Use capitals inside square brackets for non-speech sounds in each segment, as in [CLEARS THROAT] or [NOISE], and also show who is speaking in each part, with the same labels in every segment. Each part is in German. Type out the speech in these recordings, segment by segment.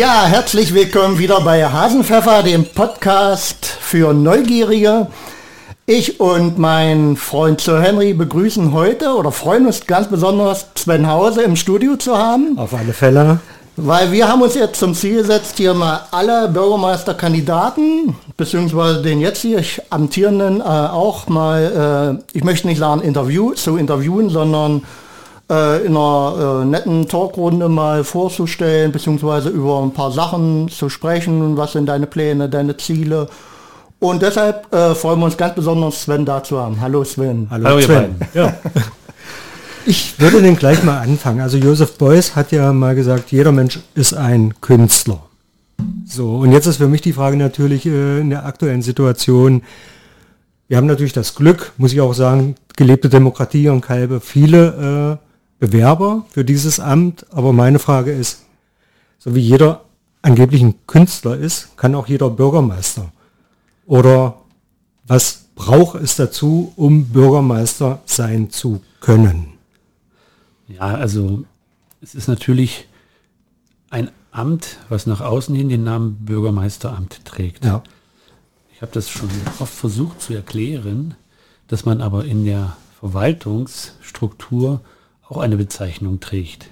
Speaker 1: Ja, herzlich willkommen wieder bei Hasenpfeffer, dem Podcast für Neugierige. Ich und mein Freund Sir Henry begrüßen heute oder freuen uns ganz besonders, Sven Hause im Studio zu haben.
Speaker 2: Auf alle Fälle.
Speaker 1: Weil wir haben uns jetzt zum Ziel gesetzt, hier mal alle Bürgermeisterkandidaten, beziehungsweise den jetzt hier amtierenden äh, auch mal, äh, ich möchte nicht sagen Interview, zu interviewen, sondern äh, in einer äh, netten Talkrunde mal vorzustellen, beziehungsweise über ein paar Sachen zu sprechen, was sind deine Pläne, deine Ziele. Und deshalb äh, freuen wir uns ganz besonders, Sven da zu haben. Hallo Sven.
Speaker 2: Hallo, Hallo Sven. Ja. [LAUGHS] Ich würde den gleich mal anfangen. Also Joseph Beuys hat ja mal gesagt, jeder Mensch ist ein Künstler. So, und jetzt ist für mich die Frage natürlich äh, in der aktuellen Situation, wir haben natürlich das Glück, muss ich auch sagen, gelebte Demokratie und Kalbe, viele äh, Bewerber für dieses Amt, aber meine Frage ist, so wie jeder angeblich ein Künstler ist, kann auch jeder Bürgermeister. Oder was braucht es dazu, um Bürgermeister sein zu können?
Speaker 3: Ja, also es ist natürlich ein Amt, was nach außen hin den Namen Bürgermeisteramt trägt. Ja. Ich habe das schon oft versucht zu erklären, dass man aber in der Verwaltungsstruktur auch eine Bezeichnung trägt.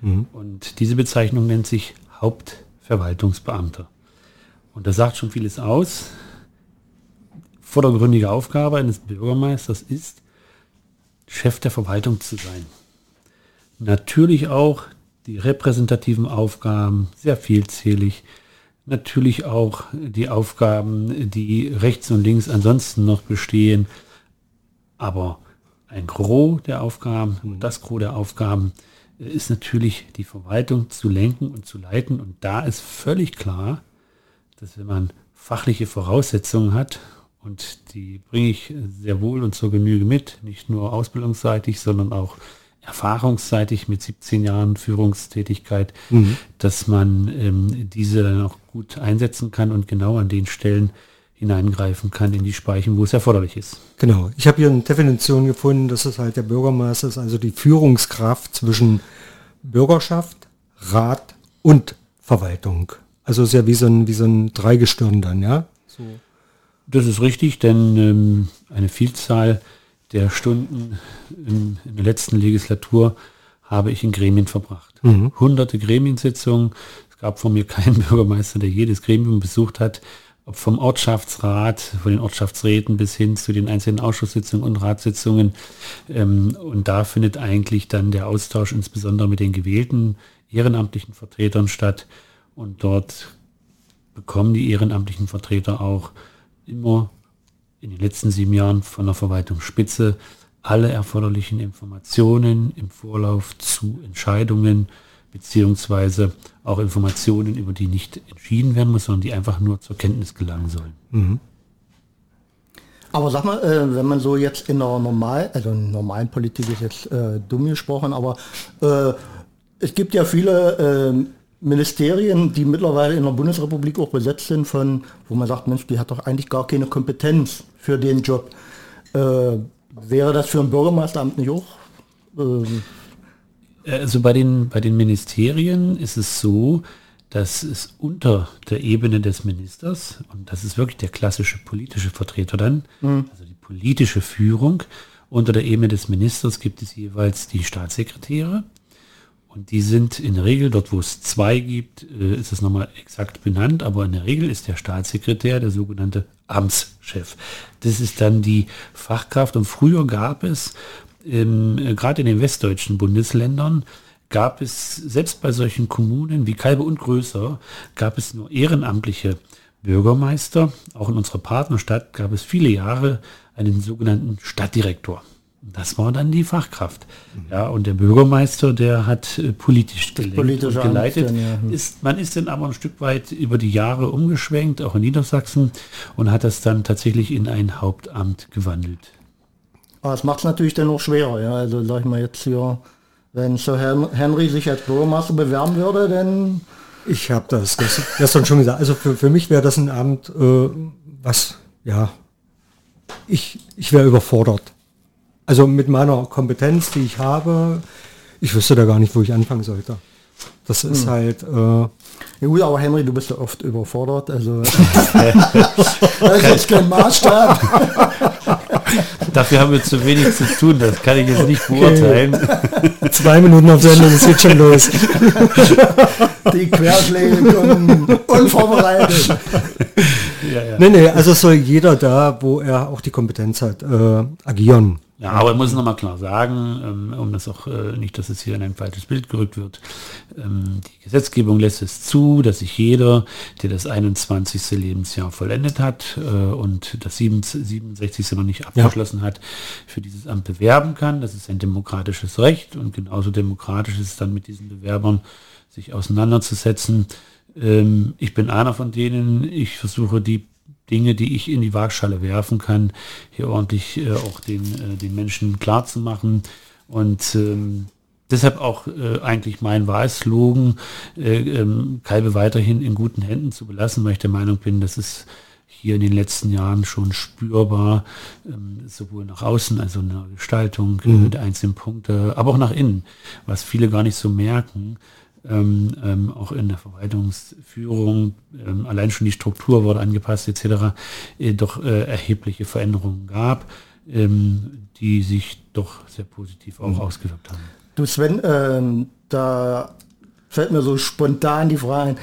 Speaker 3: Mhm. Und diese Bezeichnung nennt sich Hauptverwaltungsbeamter. Und das sagt schon vieles aus. Vordergründige Aufgabe eines Bürgermeisters ist, Chef der Verwaltung zu sein. Natürlich auch die repräsentativen Aufgaben, sehr vielzählig. Natürlich auch die Aufgaben, die rechts und links ansonsten noch bestehen. Aber ein Gros der Aufgaben und das Gros der Aufgaben äh, ist natürlich die Verwaltung zu lenken und zu leiten. Und da ist völlig klar, dass wenn man fachliche Voraussetzungen hat, und die bringe ich sehr wohl und zur Genüge mit, nicht nur ausbildungsseitig, sondern auch erfahrungsseitig mit 17 Jahren Führungstätigkeit, mhm. dass man ähm, diese dann auch gut einsetzen kann und genau an den Stellen hineingreifen kann in die Speichen, wo es erforderlich ist.
Speaker 2: Genau. Ich habe hier eine Definition gefunden, dass es halt der Bürgermeister ist, also die Führungskraft zwischen Bürgerschaft, Rat und Verwaltung. Also ist ja wie so ein, wie so ein Dreigestirn dann, ja? So.
Speaker 3: Das ist richtig, denn ähm, eine Vielzahl der Stunden in, in, der letzten Legislatur habe ich in Gremien verbracht. Mhm. Hunderte Gremiensitzungen. Es gab von mir keinen [LAUGHS] Bürgermeister, der jedes Gremium besucht hat vom Ortschaftsrat, von den Ortschaftsräten bis hin zu den einzelnen Ausschusssitzungen und Ratssitzungen. Ähm, und da findet eigentlich dann der Austausch insbesondere mit den gewählten ehrenamtlichen Vertretern statt. Und dort bekommen die ehrenamtlichen Vertreter auch immer in den letzten sieben Jahren von der Verwaltungsspitze alle erforderlichen Informationen im Vorlauf zu Entscheidungen beziehungsweise auch Informationen, über die nicht entschieden werden muss, sondern die einfach nur zur Kenntnis gelangen sollen. Mhm.
Speaker 1: Aber sag mal, äh, wenn man so jetzt in der normal, also in normalen Politik ist jetzt äh, dumm gesprochen, aber äh, es gibt ja viele äh, Ministerien, die mittlerweile in der Bundesrepublik auch besetzt sind von, wo man sagt, Mensch, die hat doch eigentlich gar keine Kompetenz für den Job. Äh, wäre das für ein Bürgermeisteramt nicht auch ähm,
Speaker 3: also bei den, bei den Ministerien ist es so, dass es unter der Ebene des Ministers, und das ist wirklich der klassische politische Vertreter dann, mhm. also die politische Führung, unter der Ebene des Ministers gibt es jeweils die Staatssekretäre. Und die sind in der Regel, dort wo es zwei gibt, äh, ist es nochmal exakt benannt, aber in der Regel ist der Staatssekretär der sogenannte Amtschef. Das ist dann die Fachkraft und früher gab es ähm, gerade in den westdeutschen Bundesländern gab es, selbst bei solchen Kommunen wie Kalbe und größer, gab es nur ehrenamtliche Bürgermeister. Auch in unserer Partnerstadt gab es viele Jahre einen sogenannten Stadtdirektor. Das war dann die Fachkraft. Ja, und der Bürgermeister, der hat äh, politisch geleitet. Dann, ja. ist, man ist dann aber ein Stück weit über die Jahre umgeschwenkt, auch in Niedersachsen, und hat das dann tatsächlich in ein Hauptamt gewandelt.
Speaker 1: Aber es macht es natürlich dann noch schwerer. Ja? Also sag ich mal jetzt hier, wenn Sir Henry sich als Bürgermeister bewerben würde, dann...
Speaker 2: Ich habe das gestern schon gesagt. Also für, für mich wäre das ein Abend, äh, was, ja, ich, ich wäre überfordert. Also mit meiner Kompetenz, die ich habe, ich wüsste da gar nicht, wo ich anfangen sollte. Das ist hm. halt. Äh,
Speaker 1: ja gut, aber Henry, du bist ja oft überfordert, also [LAUGHS] [LAUGHS] das ist kein Maßstab. [LAUGHS] [LAUGHS]
Speaker 3: Dafür haben wir zu wenig zu tun, das kann ich jetzt nicht beurteilen.
Speaker 2: Okay. Zwei Minuten auf Sendung, es geht schon los. [LAUGHS]
Speaker 1: Die Querschläge kommen unvorbereitet.
Speaker 2: Ja, ja. Nee, nee, also soll jeder da, wo er auch die Kompetenz hat, äh, agieren.
Speaker 3: Ja, aber ich muss noch mal klar sagen, ähm, um das auch äh, nicht, dass es hier in ein falsches Bild gerückt wird. Ähm, die Gesetzgebung lässt es zu, dass sich jeder, der das 21. Lebensjahr vollendet hat äh, und das 67. noch nicht abgeschlossen ja. hat, für dieses Amt bewerben kann. Das ist ein demokratisches Recht und genauso demokratisch ist es dann mit diesen Bewerbern, sich auseinanderzusetzen. Ähm, ich bin einer von denen, ich versuche die Dinge, die ich in die Waagschale werfen kann, hier ordentlich äh, auch den, äh, den Menschen klar zu machen. Und ähm, deshalb auch äh, eigentlich mein Wahlslogan, äh, ähm, Kalbe weiterhin in guten Händen zu belassen, weil ich der Meinung bin, dass es hier in den letzten Jahren schon spürbar, ähm, sowohl nach außen, also in der Gestaltung mhm. der einzelnen Punkte, aber auch nach innen, was viele gar nicht so merken, ähm, ähm, auch in der Verwaltungsführung, ähm, allein schon die Struktur wurde angepasst etc., äh, doch äh, erhebliche Veränderungen gab, ähm, die sich doch sehr positiv auch mhm. ausgewirkt haben.
Speaker 1: Du Sven, ähm, da fällt mir so spontan die Frage,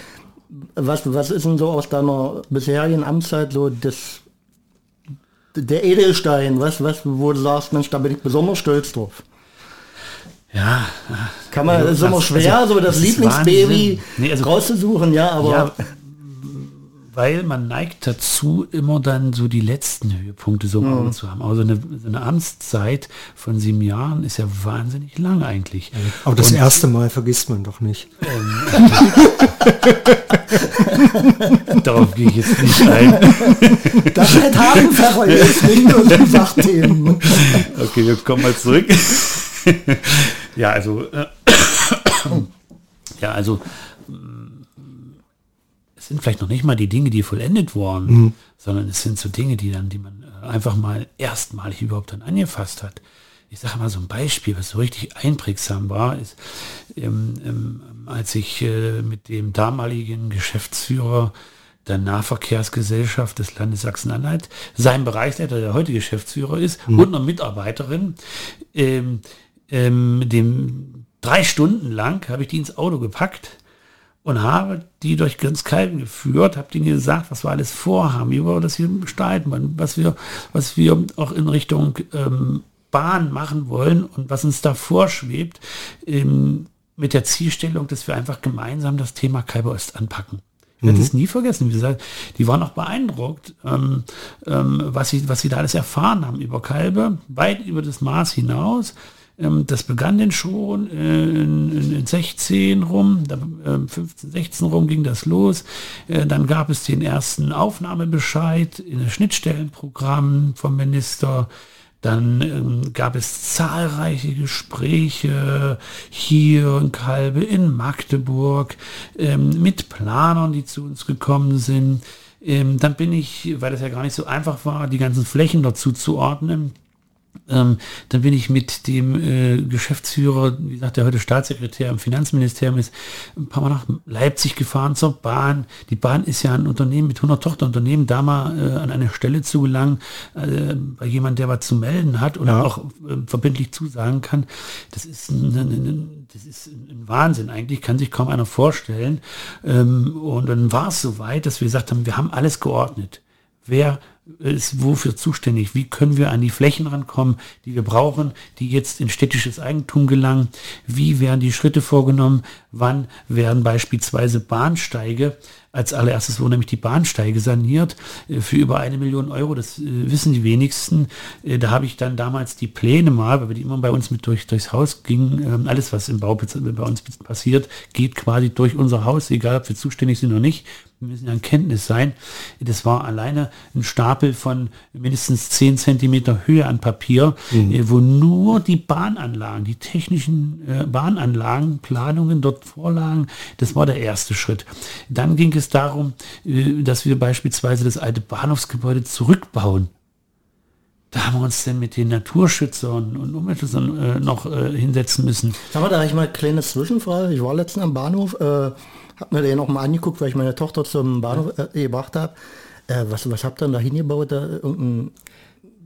Speaker 1: was, was ist denn so aus deiner bisherigen Amtszeit so das der Edelstein, was, was, wo du sagst, Mensch, da bin ich besonders stolz drauf.
Speaker 3: Ja.
Speaker 1: Kann man, also, ist immer schwer, also, so das, das Lieblingsbaby nee, also, rauszusuchen, ja, aber. Ja,
Speaker 3: weil man neigt dazu, immer dann so die letzten Höhepunkte so mhm. zu haben. Also eine, eine Amtszeit von sieben Jahren ist ja wahnsinnig lang eigentlich.
Speaker 2: Aber das Und, erste Mal vergisst man doch nicht. Ähm, [LAUGHS]
Speaker 3: Darauf gehe ich jetzt nicht ein. [LAUGHS]
Speaker 1: Das wird Habenpfeffer jetzt nur die Sachthemen.
Speaker 3: Okay, wir kommen mal zurück. Ja, also, äh, [COUGHS] ja, also, mm, es sind vielleicht noch nicht mal die Dinge, die vollendet wurden, mhm. sondern es sind so Dinge, die dann, die man äh, einfach mal erstmalig überhaupt dann angefasst hat. Ich sage mal so ein Beispiel, was so richtig einprägsam war, ist, ähm, ähm, als ich äh, mit dem damaligen Geschäftsführer der Nahverkehrsgesellschaft des Landes Sachsen-Anhalt, sein Bereichsleiter, der heute Geschäftsführer ist, mhm. und eine Mitarbeiterin, ähm, ähm, dem drei Stunden lang habe ich die ins Auto gepackt und habe die durch ganz Kalben geführt, habe denen gesagt, was wir alles vorhaben, wie wir das hier gestalten, was wir, was wir auch in Richtung ähm, Bahn machen wollen und was uns da vorschwebt, ähm, mit der Zielstellung, dass wir einfach gemeinsam das Thema Kalbe Ost anpacken. Ich werde mhm. es nie vergessen. Wie gesagt, die waren auch beeindruckt, ähm, ähm, was, sie, was sie da alles erfahren haben über Kalbe, weit über das Maß hinaus. Ähm, das begann denn schon in, in 16 rum, 15, 16 ähm, rum ging das los. Äh, dann gab es den ersten Aufnahmebescheid in das Schnittstellenprogramm vom Minister. Dann ähm, gab es zahlreiche Gespräche hier in Kalbe, in Magdeburg, ähm, mit Planern, die zu uns gekommen sind. Ähm, dann bin ich, weil das ja gar nicht so einfach war, die ganzen Flächen dazu zu ordnen, ähm, dann bin ich mit dem äh, Geschäftsführer, wie gesagt, der heute Staatssekretär im Finanzministerium ist, ein paar Mal nach Leipzig gefahren zur Bahn. Die Bahn ist ja ein Unternehmen mit 100 Tochterunternehmen, da mal äh, an eine Stelle zu gelangen, äh, bei jemand, der was zu melden hat und ja. auch äh, verbindlich zusagen kann. Das ist ein, ein, ein, das ist ein Wahnsinn. Eigentlich kann sich kaum einer vorstellen. Ähm, und dann war es soweit, dass wir gesagt haben, wir haben alles geordnet. Wer ist wofür zuständig? Wie können wir an die Flächen rankommen, die wir brauchen, die jetzt in städtisches Eigentum gelangen? Wie werden die Schritte vorgenommen? Wann werden beispielsweise Bahnsteige als allererstes wurden nämlich die Bahnsteige saniert äh, für über eine Million Euro. Das äh, wissen die wenigsten. Äh, da habe ich dann damals die Pläne mal, weil die immer bei uns mit durch, durchs Haus gingen. Ähm, alles, was im Bau bei uns passiert, geht quasi durch unser Haus, egal ob wir zuständig sind oder nicht müssen ja in Kenntnis sein. Das war alleine ein Stapel von mindestens 10 Zentimeter Höhe an Papier, mhm. Äh, wo nur die Bahnanlagen, die technischen äh, Bahnanlagen, Planungen dort vorlagen. Das war der erste Schritt. Dann ging es darum, äh, dass wir beispielsweise das alte Bahnhofsgebäude zurückbauen da haben wir uns denn mit den Naturschützern und Umweltschützern äh, noch äh, hinsetzen müssen.
Speaker 1: Sag mal, da habe ich mal eine kleine Zwischenfrage. Ich war letztens am Bahnhof, äh, habe mir den noch mal angeguckt, weil ich meine Tochter zum Bahnhof äh, gebracht habe. Äh, was, was habt ihr denn da hingebaut? Da irgendein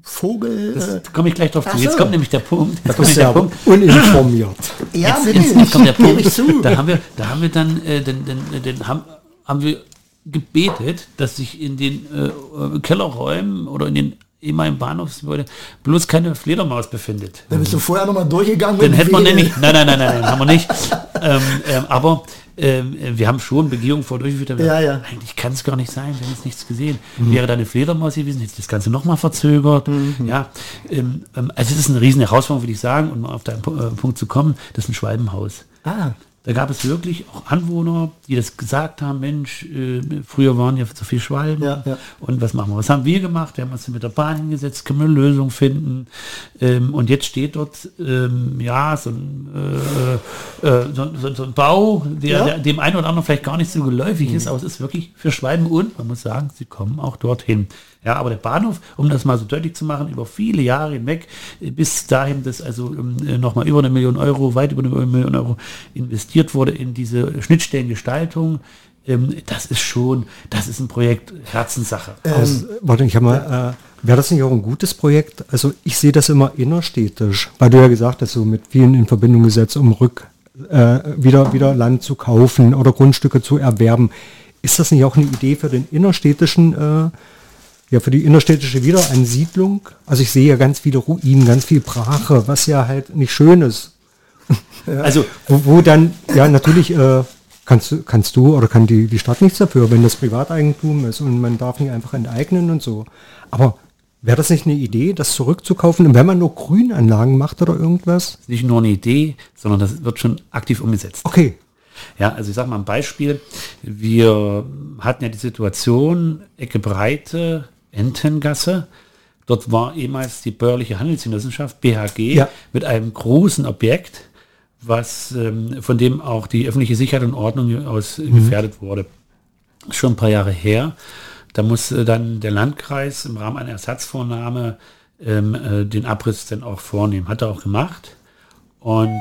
Speaker 1: Vogel?
Speaker 3: Das
Speaker 1: äh,
Speaker 3: komme ich gleich drauf zu. Jetzt
Speaker 1: so.
Speaker 3: kommt nämlich der Punkt. Jetzt
Speaker 2: Das
Speaker 3: kommt
Speaker 2: ist
Speaker 3: der Punkt.
Speaker 2: uninformiert.
Speaker 1: ja,
Speaker 3: Jetzt, jetzt, jetzt kommt der Punkt. Da haben wir, da haben wir dann, äh, den, den, den haben, haben wir gebetet, dass sich in den äh, Kellerräumen oder in den ehemaligen Bahnhofsgebäude bloß keine Fledermaus befindet.
Speaker 1: Da bist du vorher noch mal durchgegangen.
Speaker 3: Den
Speaker 1: mit
Speaker 3: hätten wir nämlich. Nein, nein, nein, nein, nein, haben wir nicht. [LAUGHS] ähm, ähm, aber ähm, wir haben schon Begehungen vor durchgeführt. aber
Speaker 1: Ja, ja.
Speaker 3: Eigentlich kann es gar nicht sein, wir haben jetzt nichts gesehen. Wäre da eine Fledermaus gewesen, hätte das Ganze nochmal verzögert. Ja, ähm, ähm, also es ist eine riesen Herausforderung, würde ich sagen, um auf deinen äh, Punkt zu kommen. Das ist ein Schwalbenhaus.
Speaker 1: Ah,
Speaker 3: Da gab es wirklich auch Anwohner, die das gesagt haben, Mensch, äh, früher waren ja so viel Schwalben.
Speaker 1: Ja, ja.
Speaker 3: Und was machen wir? Was haben wir gemacht? Wir haben uns mit der Bahn hingesetzt, können wir eine Lösung finden. Ähm, und jetzt steht dort ähm, ja so ein, äh, äh, so, so, so ein Bau, der,
Speaker 1: Ja.
Speaker 3: der dem einen oder anderen vielleicht gar nicht so geläufig ist, aber es ist wirklich für Schwalben und man muss sagen, sie kommen auch dorthin. Ja, aber der Bahnhof, um das mal so deutlich zu machen, über viele Jahre hinweg, äh, bis dahin, dass also ähm, äh, nochmal über eine Million Euro, weit über eine Million Euro investiert wurde in diese Schnittstellengestaltung, ähm, das ist schon, das ist ein Projekt Herzenssache.
Speaker 2: Aus, warte, ich habe mal, äh, wäre das nicht auch ein gutes Projekt? Also ich sehe das immer innerstädtisch, weil du ja gesagt hast, so mit vielen in Verbindung gesetzt, um rück äh, wieder, wieder Land zu kaufen oder Grundstücke zu erwerben. Ist das nicht auch eine Idee für den innerstädtischen, äh, ja, für die innerstädtische Wiederansiedlung? Also ich sehe ja ganz viele Ruinen, ganz viel Brache, was ja halt nicht schön ist. [LAUGHS]
Speaker 3: Also
Speaker 2: Wo, wo dann, ja, natürlich äh, kannst, du- kannst du oder kann die, die Stadt nichts dafür, wenn das Privateigentum ist und man darf nicht einfach enteignen und so. Aber wäre das nicht eine Idee, das zurückzukaufen, und wenn man nur Grünanlagen macht oder irgendwas?
Speaker 3: nicht nur eine Idee, sondern das wird schon aktiv umgesetzt.
Speaker 2: Okay.
Speaker 3: Ja, also ich sage mal ein Beispiel. Wir hatten ja die Situation, Ecke Breite, Entengasse. Dort war ehemals die bäuerliche Handelsgenossenschaft, BHG,
Speaker 2: Ja.
Speaker 3: mit einem großen Objekt, was, ähm, von dem auch die öffentliche Sicherheit und Ordnung aus äh, gefährdet wurde. Schon ein paar Jahre her. Da musste dann der Landkreis im Rahmen einer Ersatzvornahme ähm, äh, den Abriss dann auch vornehmen. Hat er auch gemacht. Und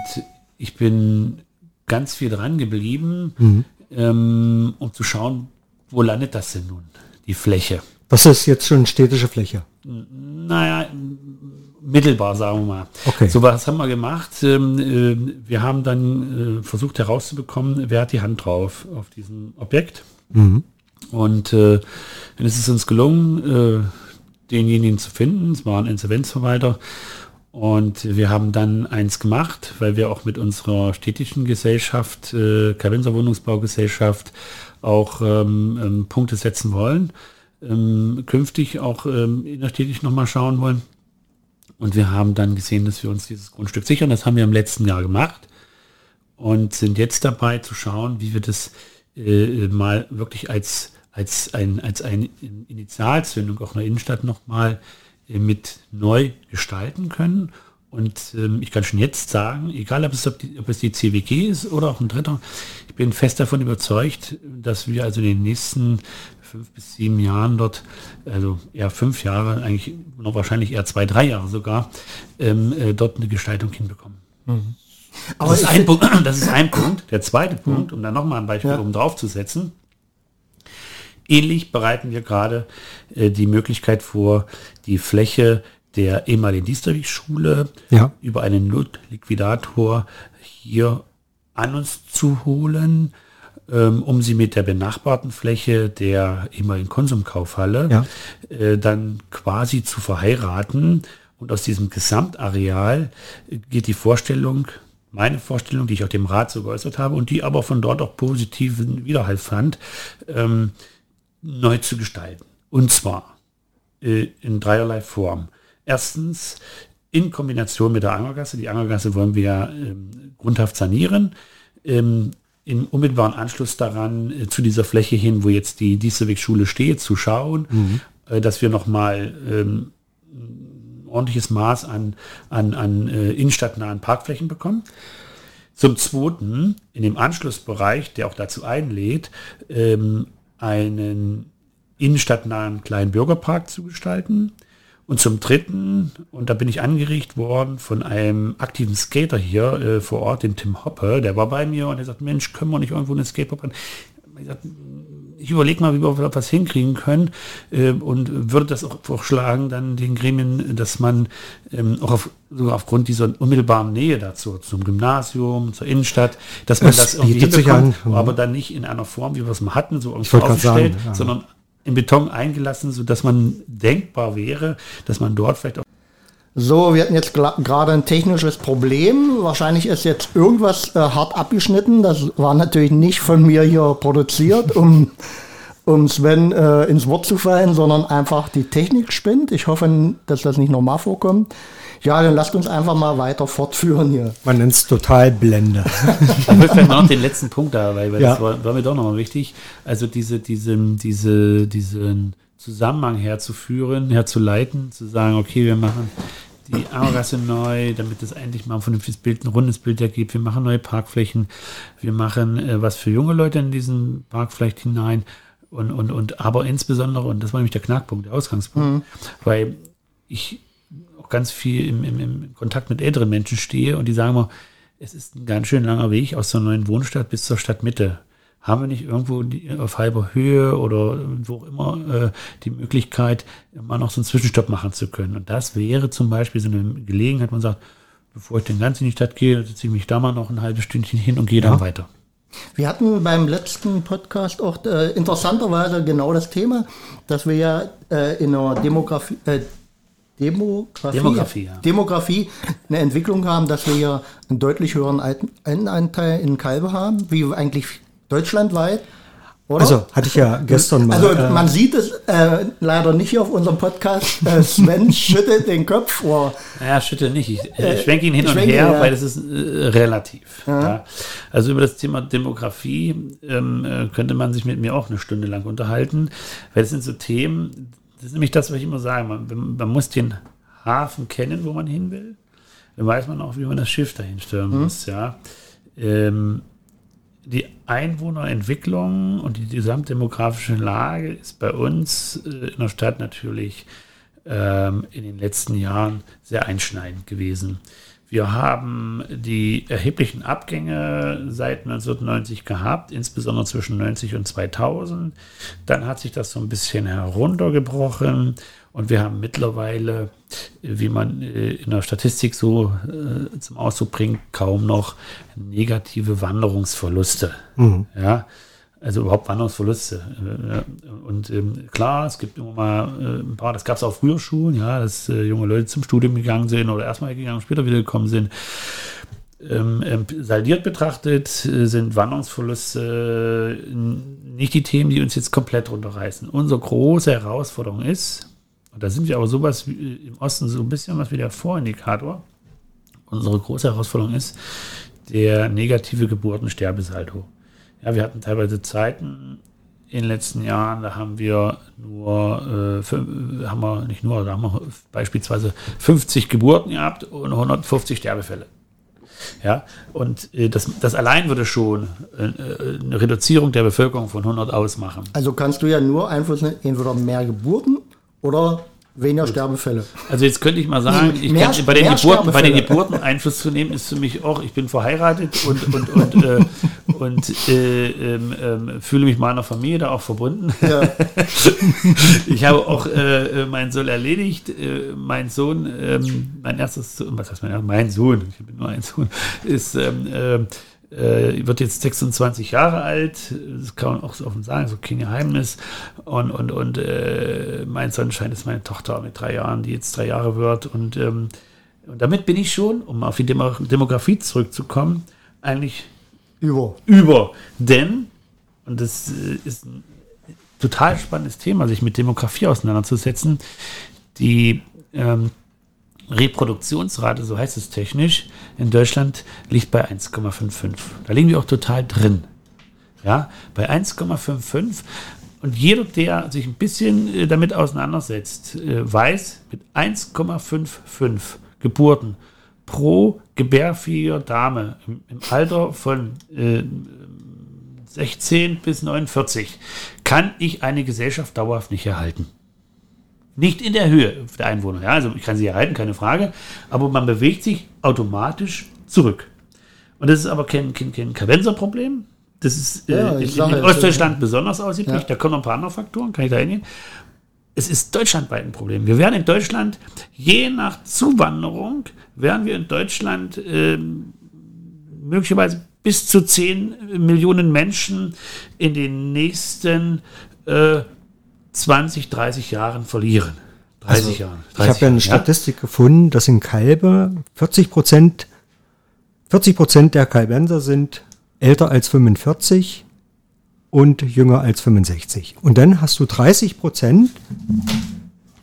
Speaker 3: ich bin ganz viel dran geblieben, ähm, um zu schauen, wo landet das denn nun, die Fläche.
Speaker 2: Das ist jetzt schon städtische Fläche.
Speaker 3: Naja, mittelbar, sagen wir mal.
Speaker 2: Okay.
Speaker 3: So was haben wir gemacht. Ähm, äh, wir haben dann äh, versucht herauszubekommen, wer hat die Hand drauf auf diesem Objekt. Und äh, dann ist es uns gelungen, äh, denjenigen zu finden. Es war ein Insolvenzverwalter. Und wir haben dann eins gemacht, weil wir auch mit unserer städtischen Gesellschaft, äh, Wohnungsbaugesellschaft, auch ähm, ähm, Punkte setzen wollen. Ähm, künftig auch ähm, innerstädtisch nochmal schauen wollen. Und wir haben dann gesehen, dass wir uns dieses Grundstück sichern. Das haben wir im letzten Jahr gemacht und sind jetzt dabei zu schauen, wie wir das äh, mal wirklich als, als, ein, als eine Initialzündung auch in der Innenstadt nochmal äh, mit neu gestalten können. Und ähm, ich kann schon jetzt sagen, egal ob es, ob, die, ob es die CWG ist oder auch ein Dritter, ich bin fest davon überzeugt, dass wir also in den nächsten fünf bis sieben Jahren dort, also eher fünf Jahre, eigentlich noch wahrscheinlich eher zwei, drei Jahre sogar, ähm, äh, dort eine Gestaltung hinbekommen.
Speaker 1: aber
Speaker 3: Das ist, ein Punkt, [CLEARS THROAT] das ist ein Punkt. Der zweite Punkt, um dann nochmal ein Beispiel
Speaker 1: Ja.
Speaker 3: oben drauf zu setzen. Ähnlich bereiten wir gerade äh, die Möglichkeit vor, die Fläche der ehemaligen Diesterwig-Schule
Speaker 2: Ja.
Speaker 3: über einen Notliquidator hier an uns zu holen, um sie mit der benachbarten Fläche der ehemaligen Konsumkaufhalle
Speaker 2: Ja.
Speaker 3: äh, dann quasi zu verheiraten. Und aus diesem Gesamtareal geht die Vorstellung, meine Vorstellung, die ich auch dem Rat so geäußert habe und die aber von dort auch positiven Widerhall fand, ähm, neu zu gestalten. Und zwar äh, in dreierlei Form. Erstens in Kombination mit der Angergasse. Die Angergasse wollen wir ähm, grundhaft sanieren. Ähm, im unmittelbaren Anschluss daran äh, zu dieser Fläche hin, wo jetzt die Dieselweg-Schule steht, zu schauen, äh, dass wir nochmal ähm, ein ordentliches Maß an, an, an äh, innenstadtnahen Parkflächen bekommen. Zum Zweiten, in dem Anschlussbereich, der auch dazu einlädt, ähm, einen innenstadtnahen kleinen Bürgerpark zu gestalten. Und zum Dritten, und da bin ich angeregt worden von einem aktiven Skater hier äh, vor Ort, den Tim Hoppe, der war bei mir und er sagt, Mensch, können wir nicht irgendwo eine Skatepop an? Ich, ich überlege mal, wie wir was hinkriegen können äh, und würde das auch vorschlagen, dann den Gremien, dass man ähm, auch auf, sogar aufgrund dieser unmittelbaren Nähe dazu, zum Gymnasium, zur Innenstadt, dass man
Speaker 2: Es
Speaker 3: das irgendwie
Speaker 2: sich an.
Speaker 3: aber dann nicht in einer Form, wie wir es mal hatten, so irgendwie aufgestellt,
Speaker 2: sagen, ja.
Speaker 3: sondern in Beton eingelassen, sodass man denkbar wäre, dass man dort vielleicht auch
Speaker 1: So, wir hatten jetzt gerade ein technisches Problem. Wahrscheinlich ist jetzt irgendwas äh, hart abgeschnitten. Das war natürlich nicht von mir hier produziert, um, [LAUGHS] um Sven äh, ins Wort zu fallen, sondern einfach die Technik spinnt. Ich hoffe, dass das nicht nochmal vorkommt. Ja, dann lasst uns einfach mal weiter fortführen hier.
Speaker 2: Man nennt es Totalblende.
Speaker 3: Ich will vielleicht noch den letzten Punkt da, weil,
Speaker 2: Ja.
Speaker 3: das war, war mir doch nochmal wichtig. Also diese, diese, diese, diesen Zusammenhang herzuführen, herzuleiten, zu sagen, okay, wir machen die Armgasse neu, damit es endlich mal ein vernünftiges Bild, ein rundes Bild ergibt. Wir machen neue Parkflächen. Wir machen äh, was für junge Leute in diesen Park vielleicht hinein. Und, und, und aber insbesondere, und das war nämlich der Knackpunkt, der Ausgangspunkt, weil ich auch ganz viel im, im, im Kontakt mit älteren Menschen stehe und die sagen mir, es ist ein ganz schön langer Weg aus der neuen Wohnstadt bis zur Stadtmitte. Haben wir nicht irgendwo die, auf halber Höhe oder wo auch immer äh, die Möglichkeit, mal noch so einen Zwischenstopp machen zu können? Und das wäre zum Beispiel so eine Gelegenheit, man sagt, bevor ich den ganz in die Stadt gehe, setze ich mich da mal noch ein halbes Stündchen hin und gehe dann weiter.
Speaker 1: Wir hatten beim letzten Podcast auch äh, interessanterweise genau das Thema, dass wir ja äh, in der Demografie, äh, Demografie,
Speaker 3: Demografie, ja.
Speaker 1: Demografie eine Entwicklung haben, dass wir ja einen deutlich höheren Alten- Anteil in Kalbe haben, wie eigentlich deutschlandweit. Oder?
Speaker 2: Also hatte ich ja gestern mal.
Speaker 1: Also
Speaker 2: äh,
Speaker 1: man sieht es äh, leider nicht hier auf unserem Podcast. Äh, Sven [LAUGHS] schüttelt den Kopf vor.
Speaker 3: Naja, schüttel nicht. Ich äh, schwenke ihn hin
Speaker 1: ich
Speaker 3: und her,
Speaker 1: ja.
Speaker 3: weil das ist äh, relativ. Ja. Also über das Thema Demografie ähm, äh, könnte man sich mit mir auch eine Stunde lang unterhalten, weil das sind so Themen, das ist nämlich das, was ich immer sage, man, man muss den Hafen kennen, wo man hin will. Dann weiß man auch, wie man das Schiff dahin steuern
Speaker 1: Mhm.
Speaker 3: muss, ja. Ähm, die Einwohnerentwicklung und die gesamtdemografische Lage ist bei uns äh, in der Stadt natürlich ähm, in den letzten Jahren sehr einschneidend gewesen. Wir haben die erheblichen Abgänge seit 1990 gehabt, insbesondere zwischen 90 und 2000. Dann hat sich das so ein bisschen heruntergebrochen und wir haben mittlerweile, wie man äh, in der Statistik so äh, zum Ausdruck bringt, kaum noch negative Wanderungsverluste. Ja, also überhaupt Wanderungsverluste. Äh, Und ähm, klar, es gibt immer mal äh, ein paar, das gab es auch früher schon, ja, dass äh, junge Leute zum Studium gegangen sind oder erstmal gegangen, später wieder gekommen sind. Ähm, ähm, saldiert betrachtet sind Wanderungsverluste nicht die Themen, die uns jetzt komplett runterreißen. Unsere große Herausforderung ist, und da sind wir aber sowas wie, im Osten so ein bisschen was wie der Vorindikator, unsere große Herausforderung ist der negative Geburtensterbesaldo. Ja, wir hatten teilweise Zeiten in den letzten Jahren, da haben wir nur, äh, fün- haben wir nicht nur, da haben wir beispielsweise 50 Geburten gehabt und 150 Sterbefälle. Ja, und äh, das, das allein würde schon äh, äh, eine Reduzierung der Bevölkerung von 100 ausmachen.
Speaker 1: Also kannst du ja nur Einfluss nehmen, entweder mehr Geburten oder weniger Sterbefälle.
Speaker 3: Also jetzt könnte ich mal sagen, ich
Speaker 1: Mehr-
Speaker 3: kann, bei, den Geburten, bei den. Geburten Einfluss zu nehmen, ist für mich auch, ich bin verheiratet und, und, [LAUGHS] und, äh, und äh, ähm, fühle mich meiner Familie da auch verbunden.
Speaker 1: Ja. [LAUGHS]
Speaker 3: Ich habe auch äh, äh, meinen Sohn erledigt. Äh, mein Sohn, ähm, mein erstes, was heißt mein, mein Sohn, ich bin nur ein Sohn, ist, ähm, ähm, äh, wird jetzt 26 Jahre alt. Das kann man auch so offen sagen, so kein Geheimnis. Und, und, und äh, mein Sonnenschein ist meine Tochter mit drei Jahren, die jetzt drei Jahre wird. Und, ähm, und damit bin ich schon, um auf die Demo Demografie zurückzukommen, eigentlich
Speaker 1: Über.
Speaker 3: über. Denn, und das äh, ist ein total spannendes Thema, sich mit Demografie auseinanderzusetzen, die ähm, Reproduktionsrate, so heißt es technisch, in Deutschland liegt bei 1,55. Da liegen wir auch total drin. Ja, bei 1,55. Und jeder, der sich ein bisschen äh, damit auseinandersetzt, äh, weiß, mit 1,55 Geburten pro gebärfähiger Dame im, Alter von äh, 16 bis 49 kann ich eine Gesellschaft dauerhaft nicht erhalten. Nicht in der Höhe der Einwohner. Ja, also ich kann sie erhalten, keine Frage. Aber man bewegt sich automatisch zurück. Und das ist aber kein, kein, kein Kavenser-Problem. Das ist äh,
Speaker 1: Ja,
Speaker 3: in,
Speaker 1: ich
Speaker 3: in, in Ostdeutschland
Speaker 1: ja.
Speaker 3: besonders ausgeprägt.
Speaker 1: Ja.
Speaker 3: Da kommen noch ein paar andere Faktoren, kann ich da hingehen. Es ist deutschlandweit ein Problem. Wir werden in Deutschland, je nach Zuwanderung, werden wir in Deutschland ähm, möglicherweise bis zu 10 Millionen Menschen in den nächsten äh, 20, 30 Jahren verlieren. 30 Jahren.
Speaker 2: Ich habe
Speaker 3: 30
Speaker 2: ja eine Statistik gefunden, dass in Kalbe 40 Prozent 40 Prozent der Kalbenser sind älter als 45 und jünger als 65. Und dann hast du 30 Prozent,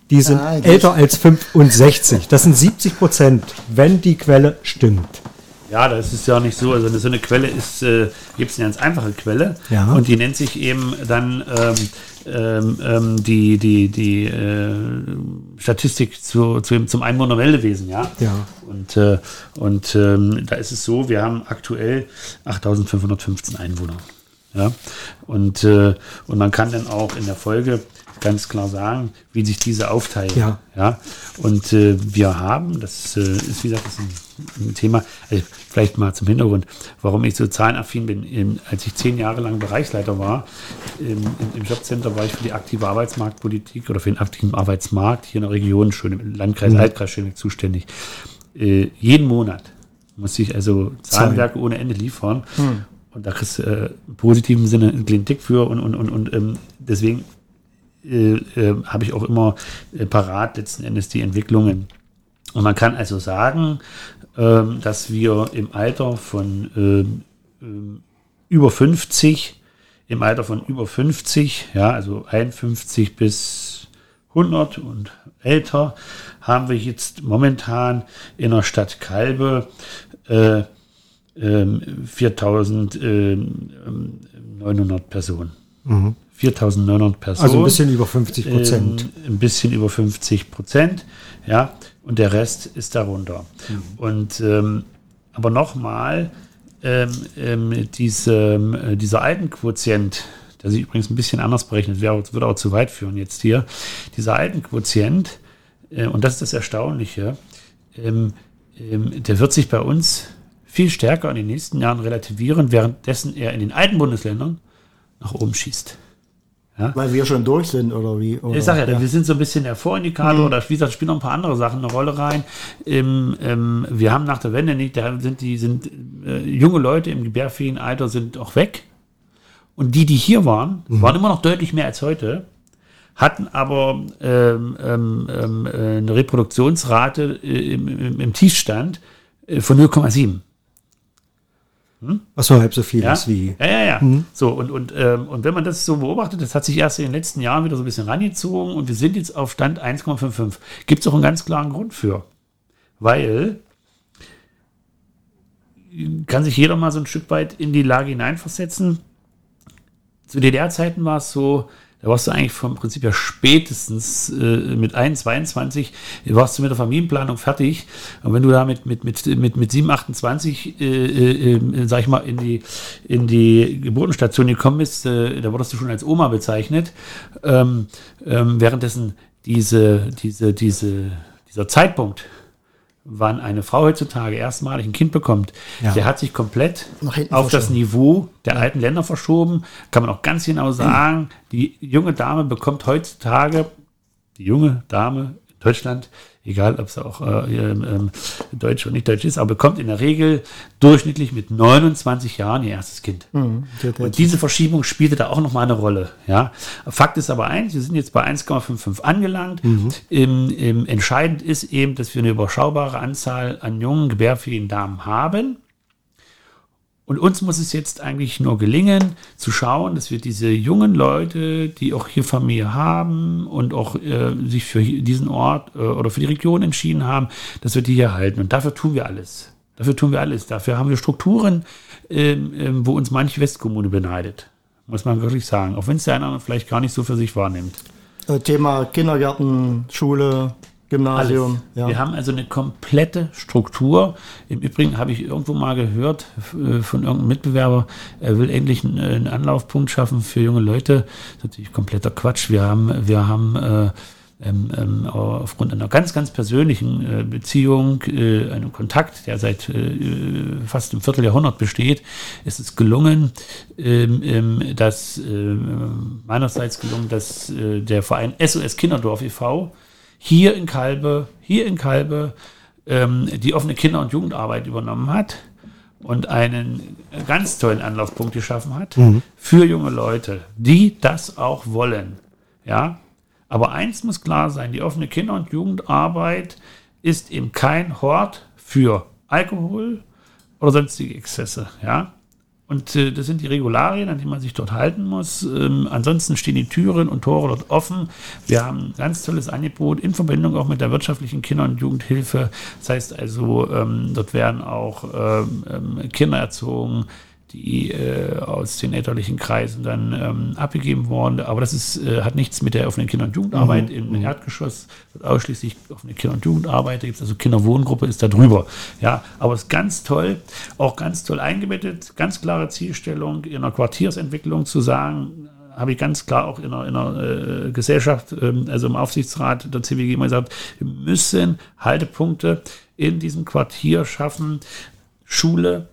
Speaker 2: die sind
Speaker 1: Ah,
Speaker 2: älter als 65. Das sind 70 Prozent, wenn die Quelle stimmt.
Speaker 3: Ja, das ist ja auch nicht so. Also so eine Quelle ist, äh, gibt es eine ganz einfache Quelle
Speaker 2: Ja.
Speaker 3: und die nennt sich eben dann ähm, ähm, ähm, die, die, die äh, Statistik zu, zu, zum Einwohnermeldewesen, ja.
Speaker 2: Ja.
Speaker 3: Und, äh, und ähm, da ist es so, wir haben aktuell 8515 Einwohner. Ja? Und, äh, und man kann dann auch in der Folge ganz klar sagen, wie sich diese aufteilen.
Speaker 2: Ja.
Speaker 3: Ja? Und äh, wir haben, das äh, ist wie gesagt das ein, ein Thema, also vielleicht mal zum Hintergrund, warum ich so zahlenaffin bin. Ähm, als ich zehn Jahre lang Bereichsleiter war, ähm, im, Jobcenter war ich für die aktive Arbeitsmarktpolitik oder für den aktiven Arbeitsmarkt hier in der Region, schon im Landkreis Altkreis Schöneck zuständig. Äh, jeden Monat muss ich also Zahlenwerke ohne Ende liefern. Und da kriegst du äh, im positiven Sinne einen kleinen Tick für und, und, und, und ähm, deswegen äh, äh, habe ich auch immer äh, parat letzten Endes die Entwicklungen. Und man kann also sagen, ähm, dass wir im Alter von ähm, ähm, über 50, im Alter von über 50, ja, also 51 bis 100 und älter, haben wir jetzt momentan in der Stadt Kalbe äh, ähm, 4.900 Personen. 4.900 Personen.
Speaker 2: Also ein bisschen über 50 Prozent.
Speaker 3: Ähm, ein bisschen über 50 Prozent, ja, und der Rest ist darunter. Und ähm, aber nochmal, ähm, ähm, diese, äh, dieser Altenquotient, der sich übrigens ein bisschen anders berechnet, wäre, würde auch zu weit führen jetzt hier, dieser Altenquotient, äh, und das ist das Erstaunliche, ähm, ähm, der wird sich bei uns viel stärker in den nächsten Jahren relativieren, währenddessen er in den alten Bundesländern nach oben schießt.
Speaker 1: Weil wir schon durch sind oder wie? Oder?
Speaker 3: Ich sage ja, wir sind so ein bisschen der Vorindikator oder wie gesagt, spielen noch ein paar andere Sachen eine Rolle rein. Ähm, ähm, wir haben nach der Wende nicht, da sind die sind äh, junge Leute im gebärfähigen Alter sind auch weg. Und die, die hier waren, waren immer noch deutlich mehr als heute, hatten aber ähm, ähm, ähm, äh, eine Reproduktionsrate äh, im, im, im Tiefstand äh, von 0,7.
Speaker 2: Was nur halb so viel
Speaker 3: Ja,
Speaker 2: ist wie.
Speaker 3: ja, ja. ja. So, und, und, ähm, und wenn man das so beobachtet, das hat sich erst in den letzten Jahren wieder so ein bisschen rangezogen und wir sind jetzt auf Stand 1,55. Gibt es auch einen ganz klaren Grund für. Weil kann sich jeder mal so ein Stück weit in die Lage hineinversetzen. Zu DDR-Zeiten war es so, da warst du eigentlich vom Prinzip ja spätestens äh, mit 1, 22, warst du mit der Familienplanung fertig. Und wenn du da mit, mit, mit, mit, mit 7, 28, äh, äh, äh, sag ich mal, in die, in die Geburtenstation gekommen bist, äh, da wurdest du schon als Oma bezeichnet. Ähm, ähm, währenddessen diese, diese, diese, dieser Zeitpunkt, wann eine Frau heutzutage erstmalig ein Kind bekommt,
Speaker 2: Ja.
Speaker 3: der hat sich komplett auf das. Niveau der alten Länder verschoben. Kann man auch ganz genau sagen, die junge Dame bekommt heutzutage, die junge Dame in Deutschland, egal ob es auch äh, ähm, deutsch oder nicht deutsch ist, aber bekommt in der Regel durchschnittlich mit 29 Jahren ihr erstes Kind.
Speaker 1: Mhm,
Speaker 3: Und diese Verschiebung spielte da auch nochmal eine Rolle. Ja. Fakt ist aber eins, wir sind jetzt bei 1,55 angelangt. Ähm, ähm, entscheidend ist eben, dass wir eine überschaubare Anzahl an jungen, gebärfähigen Damen haben. Und uns muss es jetzt eigentlich nur gelingen, zu schauen, dass wir diese jungen Leute, die auch hier Familie haben und auch äh, sich für diesen Ort äh, oder für die Region entschieden haben, dass wir die hier halten. Und dafür tun wir alles. Dafür tun wir alles. Dafür haben wir Strukturen, ähm, ähm, wo uns manche Westkommune beneidet. Muss man wirklich sagen. Auch wenn es der eine vielleicht gar nicht so für sich wahrnimmt.
Speaker 1: Äh, Thema Kindergarten, Schule, Gymnasium. Ja.
Speaker 3: Wir haben also eine komplette Struktur. Im Übrigen habe ich irgendwo mal gehört äh, von irgendeinem Mitbewerber, er will endlich einen, einen Anlaufpunkt schaffen für junge Leute. Das ist natürlich kompletter Quatsch. Wir haben, wir haben äh, ähm, ähm, aufgrund einer ganz, ganz persönlichen äh, Beziehung, äh, einem Kontakt, der seit äh, fast einem Vierteljahrhundert besteht, ist es gelungen, ähm, ähm dass äh, meinerseits gelungen, dass äh, der Verein SOS Kinderdorf e.V. hier in Kalbe, hier in Kalbe ähm, die offene Kinder- und Jugendarbeit übernommen hat und einen ganz tollen Anlaufpunkt geschaffen hat mhm. für junge Leute, die das auch wollen. Ja, aber eins muss klar sein, die offene Kinder- und Jugendarbeit ist eben kein Hort für Alkohol oder sonstige Exzesse. Ja? Und äh, das sind die Regularien, an die man sich dort halten muss. Ähm, ansonsten stehen die Türen und Tore dort offen. Wir haben ein ganz tolles Angebot in Verbindung auch mit der wirtschaftlichen Kinder- und Jugendhilfe. Das heißt also, ähm, dort werden auch ähm, ähm Kinder erzogen, die äh, aus den elterlichen Kreisen dann ähm, abgegeben worden. Aber das ist, äh, hat nichts mit der offenen Kinder- und Jugendarbeit mhm. im mhm. Erdgeschoss, wird ausschließlich offene Kinder- und Jugendarbeit. Da gibt es also Kinderwohngruppe ist da drüber. Ja, aber es ist ganz toll, auch ganz toll eingebettet, ganz klare Zielstellung in einer Quartiersentwicklung zu sagen, habe ich ganz klar auch in einer, in einer äh, Gesellschaft, ähm, also im Aufsichtsrat der CWG immer gesagt, wir müssen Haltepunkte in diesem Quartier schaffen, Schule,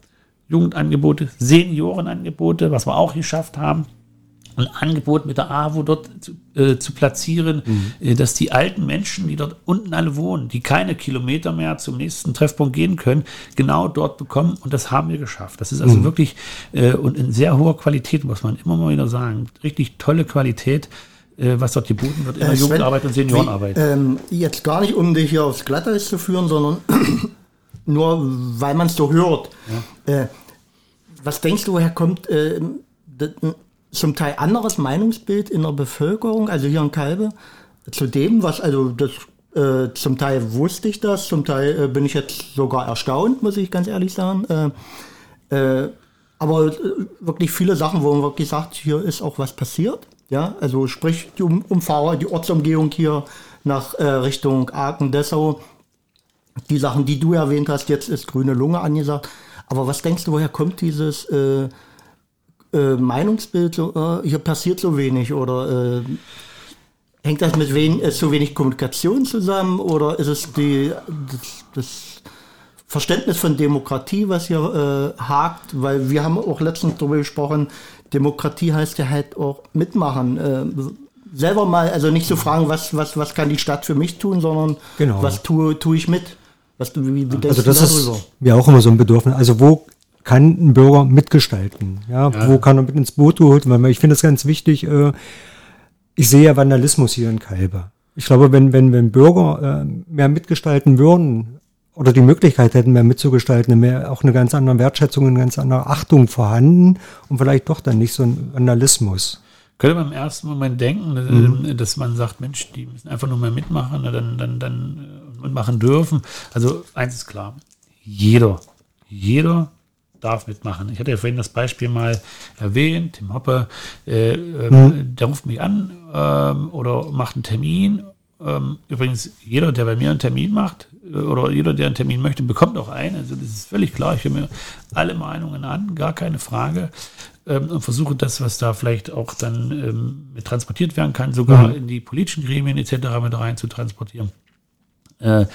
Speaker 3: Jugendangebote, Seniorenangebote, was wir auch geschafft haben. Ein Angebot mit der AWO dort zu, äh, zu platzieren, mhm. äh, dass die alten Menschen, die dort unten alle wohnen, die keine Kilometer mehr zum nächsten Treffpunkt gehen können, genau dort bekommen. Und das haben wir geschafft. Das ist also mhm. wirklich äh, und in sehr hoher Qualität, muss man immer mal wieder sagen. Richtig tolle Qualität äh, was dort geboten wird in der äh, Jugendarbeit und Seniorenarbeit.
Speaker 1: Wie, ähm, jetzt gar nicht, um dich hier aufs Glatteis zu führen, sondern [CLEARS THROAT] nur weil man es so hört. Ja. Äh, was denkst du, woher kommt äh, zum Teil anderes Meinungsbild in der Bevölkerung, also hier in Kalbe, zu dem, was, also das, äh, zum Teil wusste ich das, zum Teil äh, bin ich jetzt sogar erstaunt, muss ich ganz ehrlich sagen. Äh, äh, aber äh, wirklich viele Sachen, wo man wirklich sagt, hier ist auch was passiert. Ja, also sprich die um Umfahrer, die Ortsumgehung hier nach Richtung Aachen-Dessau, die Sachen, die du erwähnt hast, jetzt ist grüne Lunge angesagt. Aber was denkst du, woher kommt dieses äh, äh, Meinungsbild, so, äh, hier passiert so wenig oder äh, hängt das mit wen, äh, so wenig Kommunikation zusammen oder ist es die, das, das Verständnis von Demokratie, was hier äh, hakt? Weil wir haben auch letztens darüber gesprochen, Demokratie heißt ja halt auch mitmachen. Selber mal, also nicht so fragen, was, was, was kann die Stadt für mich tun, sondern genau. was tue, tue ich mit. Was du, wie,
Speaker 2: wie also das ist ja auch immer so ein Bedürfnis. Also wo kann ein Bürger mitgestalten? Ja, ja. wo kann er mit ins Boot geholt werden? Weil ich finde es ganz wichtig. Äh, ich sehe ja Vandalismus hier in Kalbe. Ich glaube, wenn, wenn, wenn Bürger äh, mehr mitgestalten würden oder die Möglichkeit hätten, mehr mitzugestalten, mehr auch eine ganz andere Wertschätzung, eine ganz andere Achtung vorhanden und vielleicht doch dann nicht so ein Vandalismus
Speaker 3: könnte man im ersten Moment denken, mhm. dass man sagt, Mensch, die müssen einfach nur mehr mitmachen, dann, dann, dann äh, mitmachen dürfen. Also eins ist klar, jeder, jeder darf mitmachen. Ich hatte ja vorhin das Beispiel mal erwähnt, Tim Hoppe, äh, ähm, mhm. der ruft mich an ähm, oder macht einen Termin. Ähm, übrigens, jeder, der bei mir einen Termin macht äh, oder jeder, der einen Termin möchte, bekommt auch einen. Also das ist völlig klar. Ich höre mir alle Meinungen an, gar keine Frage ähm, und versuche das, was da vielleicht auch dann ähm, mit transportiert werden kann, sogar mhm. in die politischen Gremien etc. mit rein zu transportieren. Äh,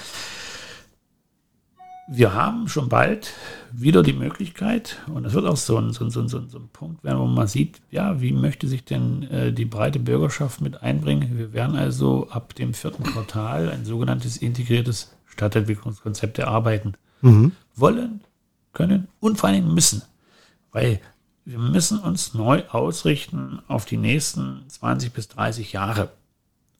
Speaker 3: wir haben schon bald wieder die Möglichkeit, und das wird auch so ein, so ein, so ein, so ein Punkt werden, wo man sieht, ja, wie möchte sich denn äh, die breite Bürgerschaft mit einbringen. Wir werden also ab dem vierten Quartal ein sogenanntes integriertes Stadtentwicklungskonzept erarbeiten. Mhm. Wollen, können und vor allem müssen. Weil wir müssen uns neu ausrichten auf die nächsten 20 bis 30 Jahre.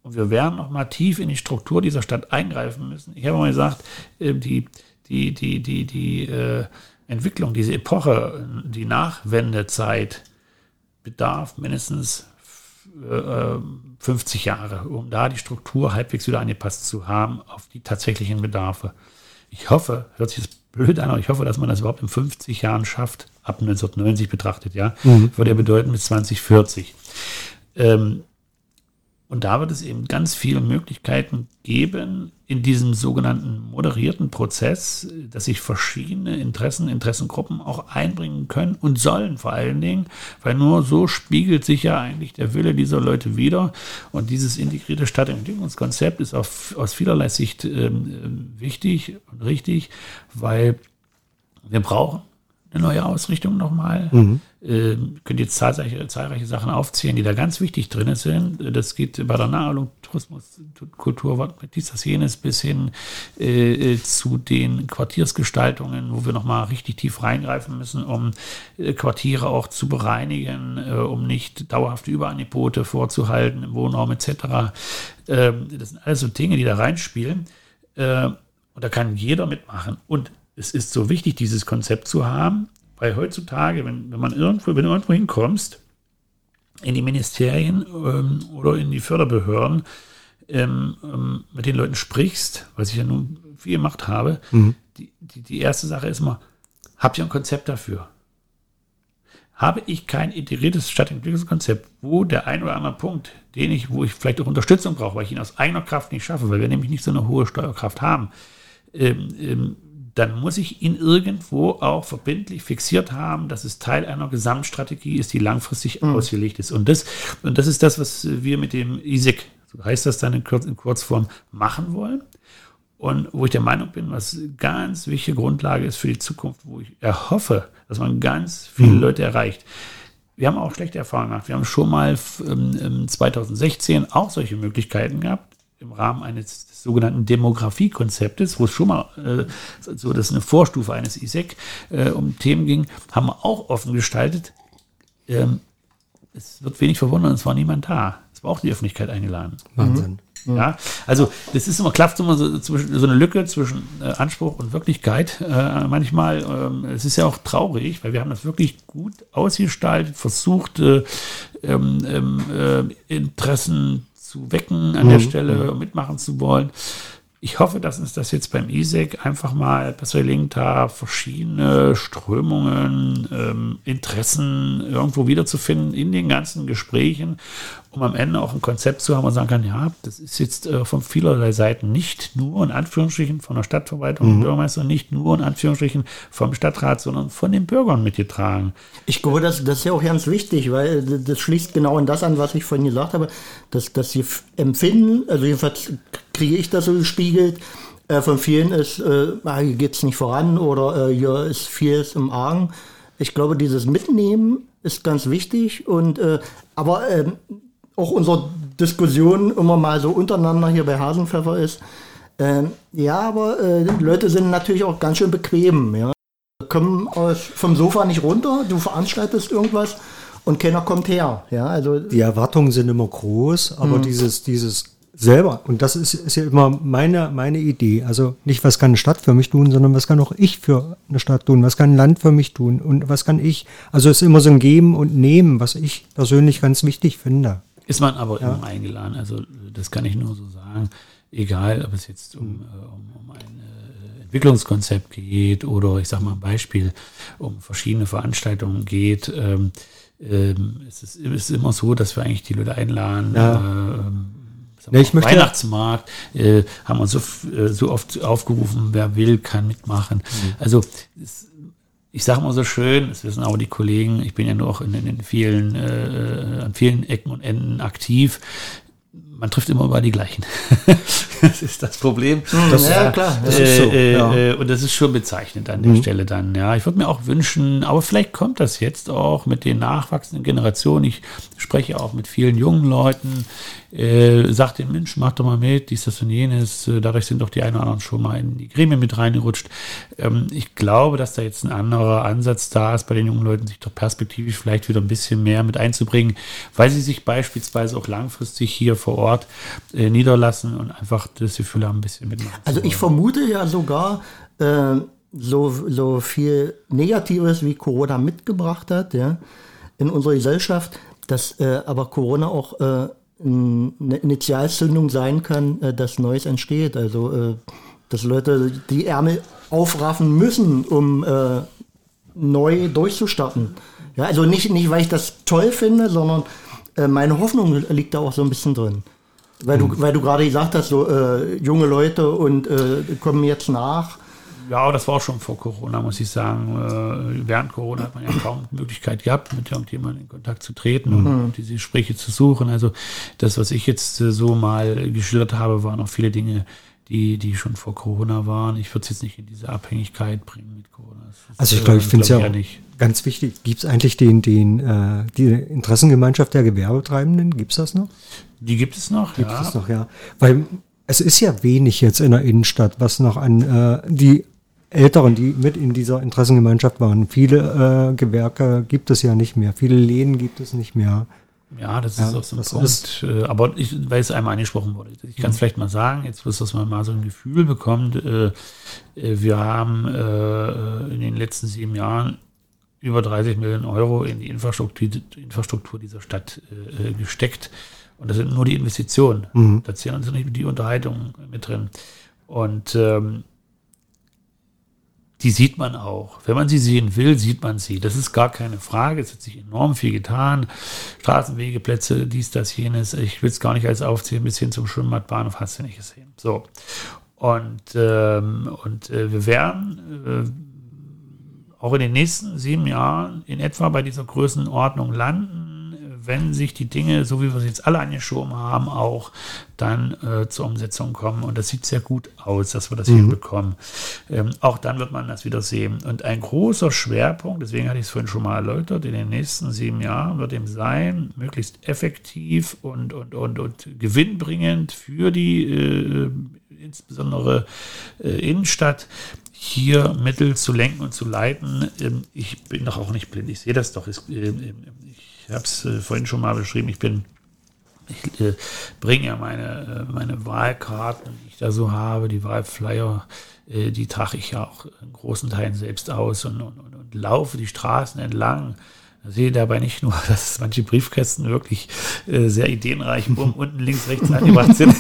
Speaker 3: Und wir werden noch mal tief in die Struktur dieser Stadt eingreifen müssen. Ich habe mal gesagt, äh, die, die, die, die, die äh, Entwicklung, diese Epoche, die Nachwendezeit bedarf mindestens 50 äh, Jahre, um da die Struktur halbwegs wieder angepasst zu haben auf die tatsächlichen Bedarfe. Ich hoffe, hört sich das blöd an, aber ich hoffe, dass man das überhaupt in 50 Jahren schafft, ab 1990 betrachtet, ja, mhm. würde ja bedeuten bis 2040. Ähm, Und da wird es eben ganz viele Möglichkeiten geben, in diesem sogenannten moderierten Prozess, dass sich verschiedene Interessen, Interessengruppen auch einbringen können und sollen vor allen Dingen, weil nur so spiegelt sich ja eigentlich der Wille dieser Leute wieder. Und dieses integrierte Stadtentwicklungskonzept ist auf, aus vielerlei Sicht ähm, wichtig und richtig, weil wir brauchen eine neue Ausrichtung nochmal. Mhm. Äh, könnt jetzt zahlreiche, zahlreiche Sachen aufzählen, die da ganz wichtig drin sind. Das geht bei der Naherholung, Tourismus, Kultur, dies, das, jenes bis hin äh, äh, zu den Quartiersgestaltungen, wo wir nochmal richtig tief reingreifen müssen, um äh, Quartiere auch zu bereinigen, äh, um nicht dauerhafte Überangebote vorzuhalten im Wohnraum etc. Ähm, das sind alles so Dinge, die da reinspielen. Äh, und da kann jeder mitmachen. Und es ist so wichtig, dieses Konzept zu haben, weil heutzutage, wenn, wenn man irgendwo, wenn du irgendwo hinkommst, in die Ministerien ähm, oder in die Förderbehörden, ähm, ähm, mit den Leuten sprichst, was ich ja nun viel gemacht habe, mhm. die, die, die erste Sache ist immer, habt ihr ein Konzept dafür? Habe ich kein integriertes Stadtentwicklungskonzept, wo der ein oder andere Punkt, den ich, wo ich vielleicht auch Unterstützung brauche, weil ich ihn aus eigener Kraft nicht schaffe, weil wir nämlich nicht so eine hohe Steuerkraft haben, ähm, ähm, dann muss ich ihn irgendwo auch verbindlich fixiert haben, dass es Teil einer Gesamtstrategie ist, die langfristig mhm. ausgelegt ist. Und das, und das ist das, was wir mit dem ISIC, so heißt das dann in, Kurz, in Kurzform, machen wollen. Und wo ich der Meinung bin, was ganz wichtige Grundlage ist für die Zukunft, wo ich erhoffe, dass man ganz viele mhm. Leute erreicht. Wir haben auch schlechte Erfahrungen gemacht. Wir haben schon mal ähm, 2016 auch solche Möglichkeiten gehabt im Rahmen eines sogenannten Demografiekonzeptes, wo es schon mal äh, so, das ist eine Vorstufe eines ISEC, äh, um Themen ging, haben wir auch offen gestaltet. Ähm, es wird wenig verwundern, es war niemand da. Es war auch die Öffentlichkeit eingeladen.
Speaker 2: Wahnsinn.
Speaker 3: Mhm. Ja, also das ist immer, klafft immer so, so eine Lücke zwischen äh, Anspruch und Wirklichkeit. Äh, manchmal, äh, es ist ja auch traurig, weil wir haben das wirklich gut ausgestaltet, versucht, äh, ähm, ähm, äh, Interessen zu wecken an mhm. der Stelle, mitmachen zu wollen. Ich hoffe, dass uns das jetzt beim ISEC einfach mal besser gelingt, da verschiedene Strömungen, ähm, Interessen irgendwo wiederzufinden in den ganzen Gesprächen um am Ende auch ein Konzept zu haben und sagen kann, ja, das ist jetzt äh, von vielerlei Seiten nicht nur in Anführungsstrichen von der Stadtverwaltung mhm. und Bürgermeister, nicht nur in Anführungsstrichen vom Stadtrat, sondern von den Bürgern mitgetragen.
Speaker 1: Ich glaube, das, das ist ja auch ganz wichtig, weil das schließt genau an das an, was ich vorhin gesagt habe, dass, dass sie empfinden, also jedenfalls kriege ich das so gespiegelt, äh, von vielen ist, äh, ah, hier geht es nicht voran oder äh, hier ist vieles im Argen. Ich glaube, dieses Mitnehmen ist ganz wichtig und äh, aber ähm, auch unsere Diskussion immer mal so untereinander hier bei Hasenpfeffer ist. Ähm, ja, aber äh, Leute sind natürlich auch ganz schön bequem. Ja. Kommen aus, vom Sofa nicht runter, du veranstaltest irgendwas und keiner kommt her. Ja, also
Speaker 2: die Erwartungen sind immer groß, aber mhm. dieses, dieses selber, und das ist, ist ja immer meine, meine Idee, also nicht, was kann eine Stadt für mich tun, sondern was kann auch ich für eine Stadt tun, was kann ein Land für mich tun und was kann ich. Also es ist immer so ein Geben und Nehmen, was ich persönlich ganz wichtig finde.
Speaker 3: Ist man aber ja. immer eingeladen. Also das kann ich nur so sagen. Egal, ob es jetzt um, äh, um, um ein äh, Entwicklungskonzept geht oder ich sage mal ein Beispiel, um verschiedene Veranstaltungen geht. Ähm, ähm, es, ist, es, ist, immer so, dass wir eigentlich die Leute einladen. Ja. Ähm, ja, ich möchte Weihnachtsmarkt äh, haben wir so, äh, so oft aufgerufen, wer will, kann mitmachen. Mhm. Also es, ich sage mal so schön, das wissen auch die Kollegen, ich bin ja nur auch in, in vielen, äh, an vielen Ecken und Enden aktiv. Man trifft immer über die gleichen. [LAUGHS] das ist das Problem.
Speaker 1: Mhm, das, ja, klar.
Speaker 3: Das äh, so, äh, ja. Äh, und das ist schon bezeichnend an der mhm. Stelle dann. Ja, ich würde mir auch wünschen, aber vielleicht kommt das jetzt auch mit den nachwachsenden Generationen. Ich spreche auch mit vielen jungen Leuten, äh, sagt den Mensch, mach doch mal mit, dies, das und jenes. Äh, dadurch sind doch die einen oder anderen schon mal in die Gremien mit reingerutscht. Ähm, ich glaube, dass da jetzt ein anderer Ansatz da ist, bei den jungen Leuten sich doch perspektivisch vielleicht wieder ein bisschen mehr mit einzubringen, weil sie sich beispielsweise auch langfristig hier vor Ort äh, niederlassen und einfach das Gefühl haben, ein bisschen mitmachen.
Speaker 1: Also ich vermute ja sogar, äh, so, so viel Negatives wie Corona mitgebracht hat, ja, in unserer Gesellschaft, dass äh, aber Corona auch äh, eine Initialzündung sein kann, äh, dass Neues entsteht. Also, äh, dass Leute die Ärmel aufraffen müssen, um äh, neu durchzustarten. Ja, also nicht, nicht, weil ich das toll finde, sondern meine Hoffnung liegt da auch so ein bisschen drin. Weil du, weil du gerade gesagt hast, so äh, junge Leute und äh, kommen jetzt nach.
Speaker 3: Ja, das war auch schon vor Corona, muss ich sagen. Äh, während Corona hat man ja kaum die Möglichkeit gehabt, mit irgendjemandem in Kontakt zu treten und
Speaker 1: Mhm.
Speaker 3: diese Gespräche zu suchen. Also das, was ich jetzt äh, so mal geschildert habe, waren auch viele Dinge, die, die schon vor Corona waren. Ich würde es jetzt nicht in diese Abhängigkeit bringen mit Corona.
Speaker 2: Also ich glaube, ich
Speaker 3: äh,
Speaker 2: finde es ja auch
Speaker 3: nicht.
Speaker 2: ganz wichtig. Gibt es eigentlich den, den, äh, die Interessengemeinschaft der Gewerbetreibenden? Gibt es das noch?
Speaker 3: Die gibt es noch,
Speaker 2: Gibt
Speaker 3: ja.
Speaker 2: es noch, ja. Weil es ist ja wenig jetzt in der Innenstadt, was noch an äh, die Älteren, die mit in dieser Interessengemeinschaft waren. Viele äh, Gewerke gibt es ja nicht mehr. Viele Läden gibt es nicht mehr.
Speaker 3: Ja, das
Speaker 2: Ja,
Speaker 3: ist auch so ein
Speaker 2: das
Speaker 3: Punkt.
Speaker 2: ist-
Speaker 3: äh, aber ich, weil es einmal angesprochen wurde. Ich kann es vielleicht mal sagen, jetzt bloß, dass man mal so ein Gefühl bekommt. Äh, äh, wir haben äh, in den letzten sieben Jahren über 30 Millionen Euro in die Infrastruktur, die Infrastruktur dieser Stadt äh, gesteckt. Und das sind nur die Investitionen.
Speaker 2: Mhm.
Speaker 3: Da zählen also nicht die Unterhaltungen mit drin. Und ähm, die sieht man auch. Wenn man sie sehen will, sieht man sie. Das ist gar keine Frage. Es hat sich enorm viel getan. Straßenwege, Plätze, dies, das, jenes. Ich will es gar nicht alles aufzählen, bis hin zum Schwimmbadbahnhof hast du nicht gesehen. So. Und, ähm, und äh, wir werden äh, auch in den nächsten sieben Jahren in etwa bei dieser Größenordnung landen, wenn sich die Dinge, so wie wir sie jetzt alle angeschoben haben, auch dann äh, zur Umsetzung kommen. Und das sieht sehr gut aus, dass wir das hinbekommen. Ähm, auch dann wird man das wieder sehen. Und ein großer Schwerpunkt, deswegen hatte ich es vorhin schon mal erläutert, in den nächsten sieben Jahren wird eben sein, möglichst effektiv und, und, und, und gewinnbringend für die äh, insbesondere äh, Innenstadt hier Mittel zu lenken und zu leiten. Ähm, ich bin doch auch nicht blind, ich sehe das doch. Es, äh, ich habe es äh, vorhin schon mal beschrieben, ich bin ich äh, bringe ja meine, äh, meine Wahlkarten, die ich da so habe, die Wahlflyer, äh, die trage ich ja auch in großen Teilen selbst aus und, und, und, und laufe die Straßen entlang. Sehe dabei nicht nur, [LAUGHS] dass manche Briefkästen wirklich äh, sehr ideenreich bumm, [LAUGHS] unten links, rechts angebracht sind,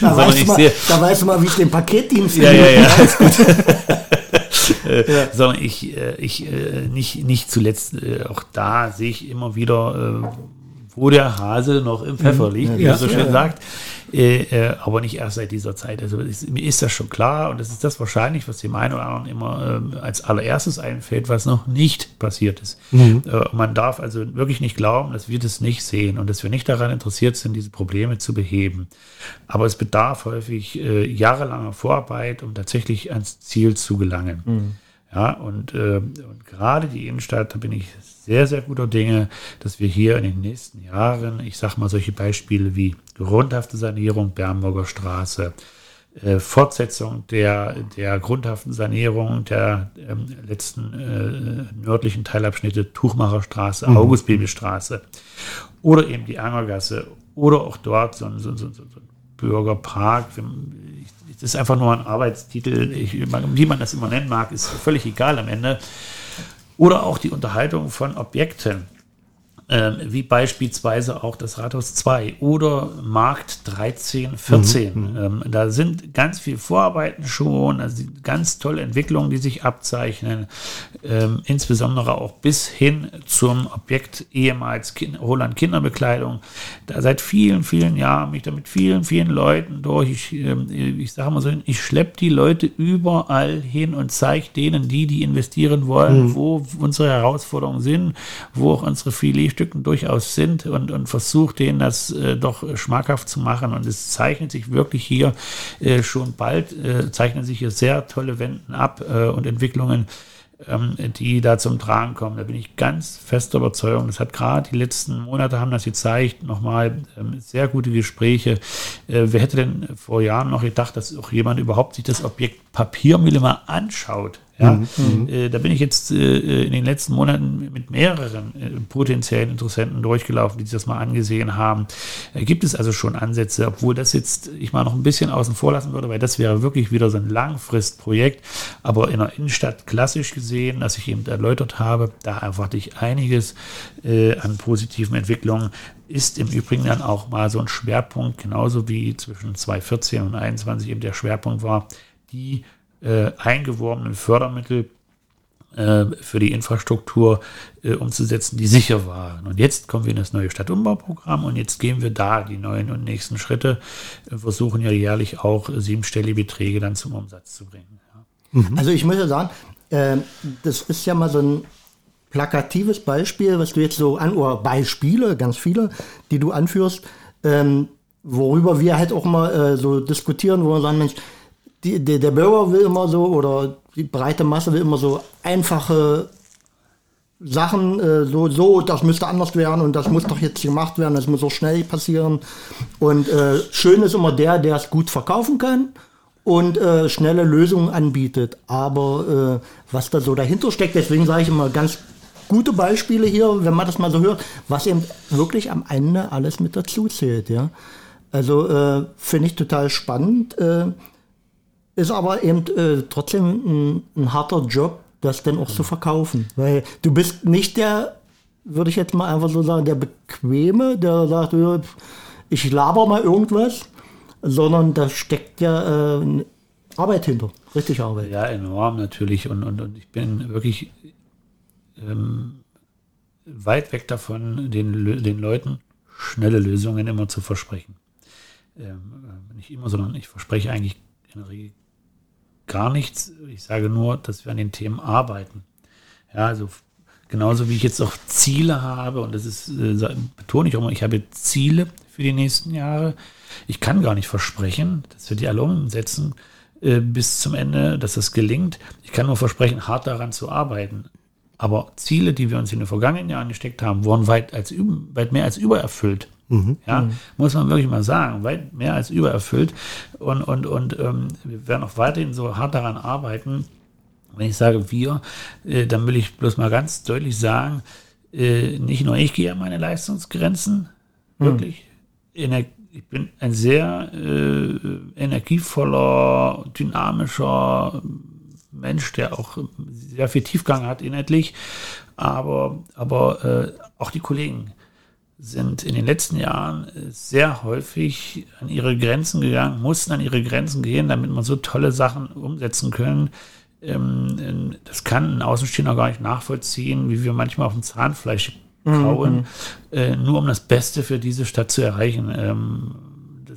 Speaker 1: Da, [LAUGHS] weißt du
Speaker 3: ich
Speaker 1: mal, da weißt du mal, wie es den Paketdienst
Speaker 3: ja, ja,
Speaker 1: geht.
Speaker 3: ja, ist gut. [LAUGHS] äh, Sondern ich, äh, ich äh, nicht, nicht zuletzt, auch da sehe ich immer wieder, wo der Hase noch im Pfeffer liegt, wie
Speaker 2: Ja.
Speaker 3: man so schön
Speaker 1: Ja.
Speaker 3: sagt. Äh, äh, aber nicht erst seit dieser Zeit. Also ist, mir ist das schon klar und das ist das wahrscheinlich, was dem einen oder anderen immer ähm, als allererstes einfällt, was noch nicht passiert ist. Äh, man darf also wirklich nicht glauben, dass wir das nicht sehen und dass wir nicht daran interessiert sind, diese Probleme zu beheben. Aber es bedarf häufig äh, jahrelanger Vorarbeit, um tatsächlich ans Ziel zu gelangen. Ja, und, äh, und gerade die Innenstadt, da bin ich sehr, sehr guter Dinge, dass wir hier in den nächsten Jahren, ich sage mal solche Beispiele wie grundhafte Sanierung Bernburger Straße, äh, Fortsetzung der, der grundhaften Sanierung der ähm, letzten äh, nördlichen Teilabschnitte Tuchmacher Straße, August-Bibelstraße. Oder eben die Angergasse. Oder auch dort so ein, so, so, so Bürgerpark. Das ist einfach nur ein Arbeitstitel, ich, wie man das immer nennen mag, ist völlig egal am Ende. Oder auch die Unterhaltung von Objekten ähm, wie beispielsweise auch das Rathaus 2 oder Markt 13, 14. Ähm, da sind ganz viele Vorarbeiten schon, also ganz tolle Entwicklungen, die sich abzeichnen, ähm, insbesondere auch bis hin zum Objekt ehemals kind Holland Kinderbekleidung. Da seit vielen, vielen Jahren mich da mit vielen, vielen Leuten durch. Ich, ähm, ich sage mal so, ich schleppe die Leute überall hin und zeige denen, die, die investieren wollen, wo unsere Herausforderungen sind, wo auch unsere Filetstücken durchaus sind und, und versuche denen das äh, doch schmackhaft zu machen. Und es zeichnet sich wirklich hier äh, schon bald, äh, zeichnen sich hier sehr tolle Wenden ab äh, und Entwicklungen, ähm, die da zum Tragen kommen. Da bin ich ganz fester Überzeugung. Das hat gerade die letzten Monate haben das gezeigt. Nochmal ähm, sehr gute Gespräche. Äh, wer hätte denn vor Jahren noch gedacht, dass auch jemand überhaupt sich das Objekt Papiermühle mal anschaut? Ja, äh, da bin ich jetzt äh, in den letzten Monaten mit mehreren äh, potenziellen Interessenten durchgelaufen, die sich das mal angesehen haben. Äh, gibt es also schon Ansätze, obwohl das jetzt ich mal noch ein bisschen außen vor lassen würde, weil das wäre wirklich wieder so ein Langfristprojekt. Aber in der Innenstadt klassisch gesehen, das ich eben erläutert habe, da erwarte ich einiges äh, an positiven Entwicklungen. Ist im Übrigen dann auch mal so ein Schwerpunkt, genauso wie zwischen 2014 und 2021 eben der Schwerpunkt war, die äh, eingeworbenen Fördermittel äh, für die Infrastruktur äh, umzusetzen, die sicher waren. Und jetzt kommen wir in das neue Stadtumbauprogramm und jetzt gehen wir da die neuen und nächsten Schritte, äh, versuchen ja jährlich auch siebenstellige Beträge dann zum Umsatz zu bringen.
Speaker 1: Ja. Mhm. Also ich muss ja sagen, äh, das ist ja mal so ein plakatives Beispiel, was du jetzt so an, oder Beispiele, ganz viele, die du anführst, ähm, worüber wir halt auch mal äh, so diskutieren, wo wir sagen, Mensch, die, die, der Bürger will immer so, oder die breite Masse will immer so einfache Sachen, äh, so, so, das müsste anders werden und das muss doch jetzt gemacht werden, das muss so schnell passieren. Und äh, schön ist immer der, der es gut verkaufen kann und äh, schnelle Lösungen anbietet. Aber äh, was da so dahinter steckt, deswegen sage ich immer ganz gute Beispiele hier, wenn man das mal so hört, was eben wirklich am Ende alles mit dazu zählt. Ja? Also äh, finde ich total spannend. Äh, ist aber eben äh, trotzdem ein, ein, harter Job, das dann auch zu verkaufen. Weil du bist nicht der, würde ich jetzt mal einfach so sagen, der Bequeme, der sagt, ich laber mal irgendwas, sondern da steckt ja äh, Arbeit hinter, richtig Arbeit.
Speaker 3: Ja, enorm natürlich. Und, und, und ich bin wirklich ähm, weit weg davon, den, den Leuten schnelle Lösungen immer zu versprechen. Ähm, äh, nicht immer, sondern ich verspreche eigentlich in der Regel gar nichts. Ich sage nur, dass wir an den Themen arbeiten. Ja, also genauso wie ich jetzt auch Ziele habe, und das ist, äh, betone ich auch mal, ich habe Ziele für die nächsten Jahre. Ich kann gar nicht versprechen, dass wir die alle umsetzen äh, bis zum Ende, dass das gelingt. Ich kann nur versprechen, hart daran zu arbeiten. Aber Ziele, die wir uns in den vergangenen Jahren gesteckt haben, wurden weit, als, weit mehr als übererfüllt. Mhm. Ja, mhm. muss man wirklich mal sagen, weit mehr als übererfüllt. Und, und, und ähm, wir werden auch weiterhin so hart daran arbeiten. Wenn ich sage wir, äh, dann will ich bloß mal ganz deutlich sagen, äh, nicht nur ich gehe an meine Leistungsgrenzen, mhm. wirklich. Ener ich bin ein sehr äh, energievoller, dynamischer, Mensch, der auch sehr viel Tiefgang hat inhaltlich, aber, aber äh, auch die Kollegen sind in den letzten Jahren sehr häufig an ihre Grenzen gegangen, mussten an ihre Grenzen gehen, damit man so tolle Sachen umsetzen können. Ähm, das kann ein Außenstehender gar nicht nachvollziehen, wie wir manchmal auf dem Zahnfleisch kauen, mhm. äh, nur um das Beste für diese Stadt zu erreichen.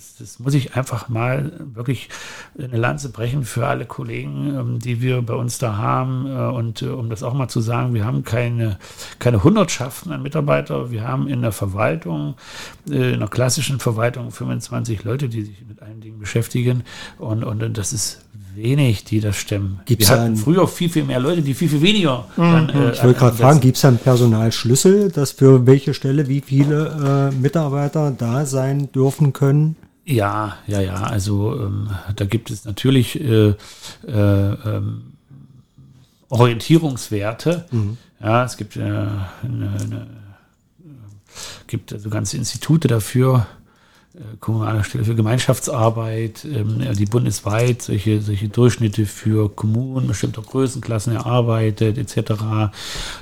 Speaker 3: Das, das muss ich einfach mal wirklich eine Lanze brechen für alle Kollegen, ähm, die wir bei uns da haben. Äh, und äh, um das auch mal zu sagen, wir haben keine, keine Hundertschaften an Mitarbeiter. Wir haben in der Verwaltung, äh, in der klassischen Verwaltung 25 Leute, die sich mit allen Dingen beschäftigen. Und, und das ist wenig, die das stemmen.
Speaker 2: Gibt's Wir hatten
Speaker 3: früher viel, viel mehr Leute, die viel, viel weniger.
Speaker 2: Mhm. Dann, äh, ich wollte gerade fragen, gibt es einen Personalschlüssel, dass für welche Stelle wie viele äh, Mitarbeiter da sein dürfen können?
Speaker 3: Ja, ja, ja. Also ähm, da gibt es natürlich äh, äh, ähm, Orientierungswerte. Mhm. Ja, es gibt, äh, eine, eine, gibt also ganze Institute dafür kommunale Stelle für Gemeinschaftsarbeit, ähm, die bundesweit solche, solche Durchschnitte für Kommunen bestimmter Größenklassen erarbeitet, etc.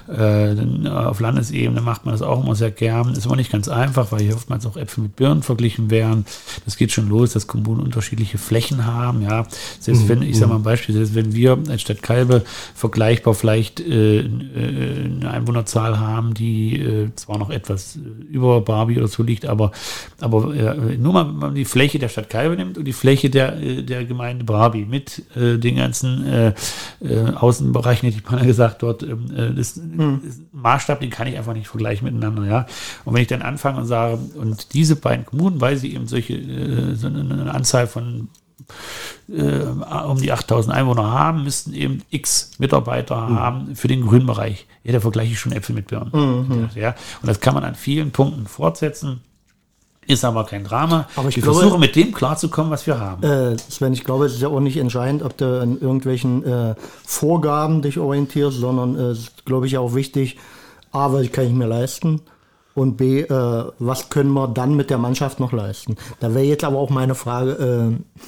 Speaker 3: Äh, auf Landesebene macht man das auch immer sehr gern. Ist aber nicht ganz einfach, weil hier oftmals auch Äpfel mit Birnen verglichen werden. Das geht schon los, dass Kommunen unterschiedliche Flächen haben. Ja, selbst mhm. wenn, ich sage mal ein Beispiel, selbst wenn wir als Stadt Kalbe vergleichbar vielleicht äh, äh, eine Einwohnerzahl haben, die äh, zwar noch etwas über Barbie oder so liegt, aber, aber äh, nur mal, mal die Fläche der Stadt Kalbe nimmt und die Fläche der, äh, der Gemeinde Brabi mit äh, den ganzen äh, äh, Außenbereichen, hätte ich mal gesagt, dort ähm, äh, das hm. Maßstab, den kann ich einfach nicht vergleichen miteinander, ja. Und wenn ich dann anfange und sage, und diese beiden Kommunen, weil sie eben solche äh, so eine, eine Anzahl von äh, um die 8000 Einwohner haben, müssten eben x Mitarbeiter mhm. haben für den grünen Bereich. Ja, da vergleiche ich schon Äpfel mit Birnen. Mhm. Ja, und das kann man an vielen Punkten fortsetzen. Ist aber kein Drama.
Speaker 1: Aber ich
Speaker 3: wir
Speaker 1: glaube,
Speaker 3: versuchen mit dem klarzukommen, was wir haben.
Speaker 1: Äh, Sven, ich glaube, es ist ja auch nicht entscheidend, ob du an irgendwelchen äh, Vorgaben dich orientierst, sondern äh, es ist, glaube ich, auch wichtig, A, was kann ich mir leisten und B, äh, was können wir dann mit der Mannschaft noch leisten. Da wäre jetzt aber auch meine Frage, äh,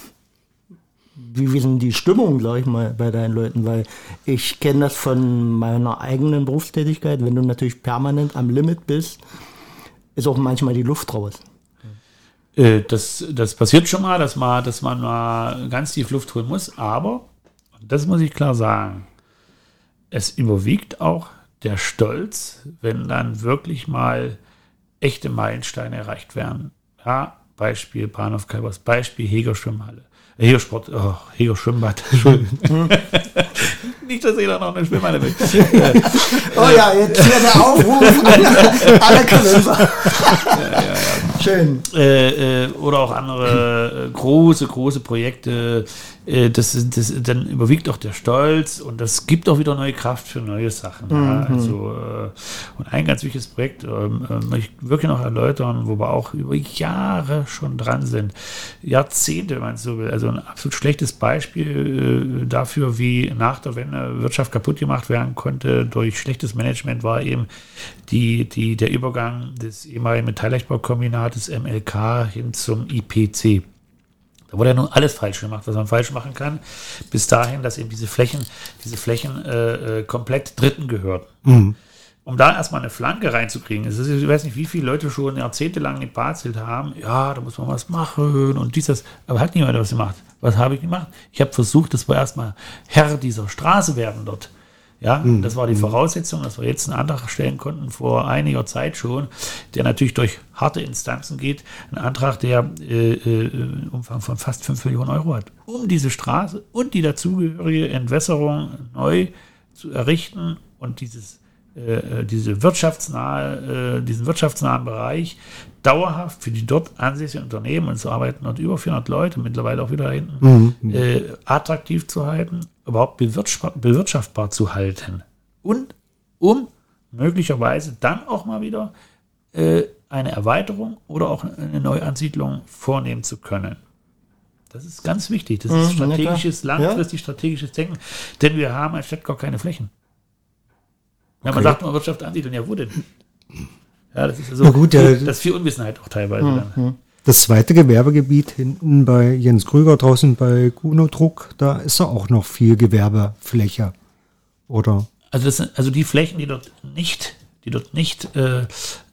Speaker 1: wie, wie sind die Stimmung, sag ich mal, bei deinen Leuten? Weil ich kenne das von meiner eigenen Berufstätigkeit, wenn du natürlich permanent am Limit bist, ist auch manchmal die Luft raus.
Speaker 3: Äh, das, das passiert schon mal, dass man, dass man mal ganz tief Luft holen muss, aber, das muss ich klar sagen, es überwiegt auch der Stolz, wenn dann wirklich mal echte Meilensteine erreicht werden. Ja, Beispiel Bahnhof Kalbers, Beispiel Heger Schwimmhalle. Äh, Heger Sport, oh, Heger Schwimmbad. [LAUGHS] Nicht, dass jeder noch eine Schwimmhalle will. [LAUGHS]
Speaker 1: oh ja, jetzt hier der Aufruf alle, alle Kalender. ja, ja, ja. Schön.
Speaker 3: Äh, äh, oder auch andere äh, große, große Projekte, äh, das, das, dann überwiegt auch der Stolz und das gibt auch wieder neue Kraft für neue Sachen. Mhm. Ja. Also, äh, und ein ganz wichtiges Projekt ähm, äh, möchte ich wirklich noch erläutern, wo wir auch über Jahre schon dran sind. Jahrzehnte, wenn man so will. Also ein absolut schlechtes Beispiel dafür, wie nach der Wende Wirtschaft kaputt gemacht werden konnte durch schlechtes Management, war eben die, die, der Übergang des ehemaligen Metallleichtbaukombinates MLK hin zum IPC. Da wurde ja nun alles falsch gemacht, was man falsch machen kann, bis dahin, dass eben diese Flächen, diese Flächen äh, äh komplett Dritten gehörten. Mhm. Um da erstmal eine Flanke reinzukriegen, ist, ich weiß nicht, wie viele Leute schon jahrzehntelang geparzelt haben, ja, da muss man was machen und dieses, aber hat niemand was gemacht. Was habe ich gemacht? Ich habe versucht, dass wir erstmal Herr dieser Straße werden dort. Ja, mhm. das war die Voraussetzung, dass wir jetzt einen Antrag stellen konnten vor einiger Zeit schon, der natürlich durch harte Instanzen geht. Ein Antrag, der äh, äh, Umfang von fast 5 Millionen Euro hat, um diese Straße und die dazugehörige Entwässerung neu zu errichten und dieses äh, äh diese wirtschaftsnahe, äh, diesen wirtschaftsnahen Bereich dauerhaft für die dort ansässigen Unternehmen, und so arbeiten dort über 400 Leute, mittlerweile auch wieder hinten, mhm. äh, attraktiv zu halten überhaupt bewirtschaftbar zu halten. Und um möglicherweise dann auch mal wieder eine Erweiterung oder auch eine Neuansiedlung vornehmen zu können. Das ist ganz wichtig. Das ist mhm, strategisches, langfristig strategisches Denken. Denn wir haben als Stadt gar keine Flächen. Ja, man sagt immer Wirtschaft ansiedeln. Ja, wo denn?
Speaker 2: Ja, das ist also Na gut, der,
Speaker 3: das ist viel Unwissenheit auch teilweise mhm. dann.
Speaker 2: Das zweite Gewerbegebiet hinten bei Jens Krüger draußen bei Kuno Druck, da ist ja auch noch viel Gewerbefläche, oder?
Speaker 3: Also, das sind, also die Flächen, die dort nicht, die dort nicht äh,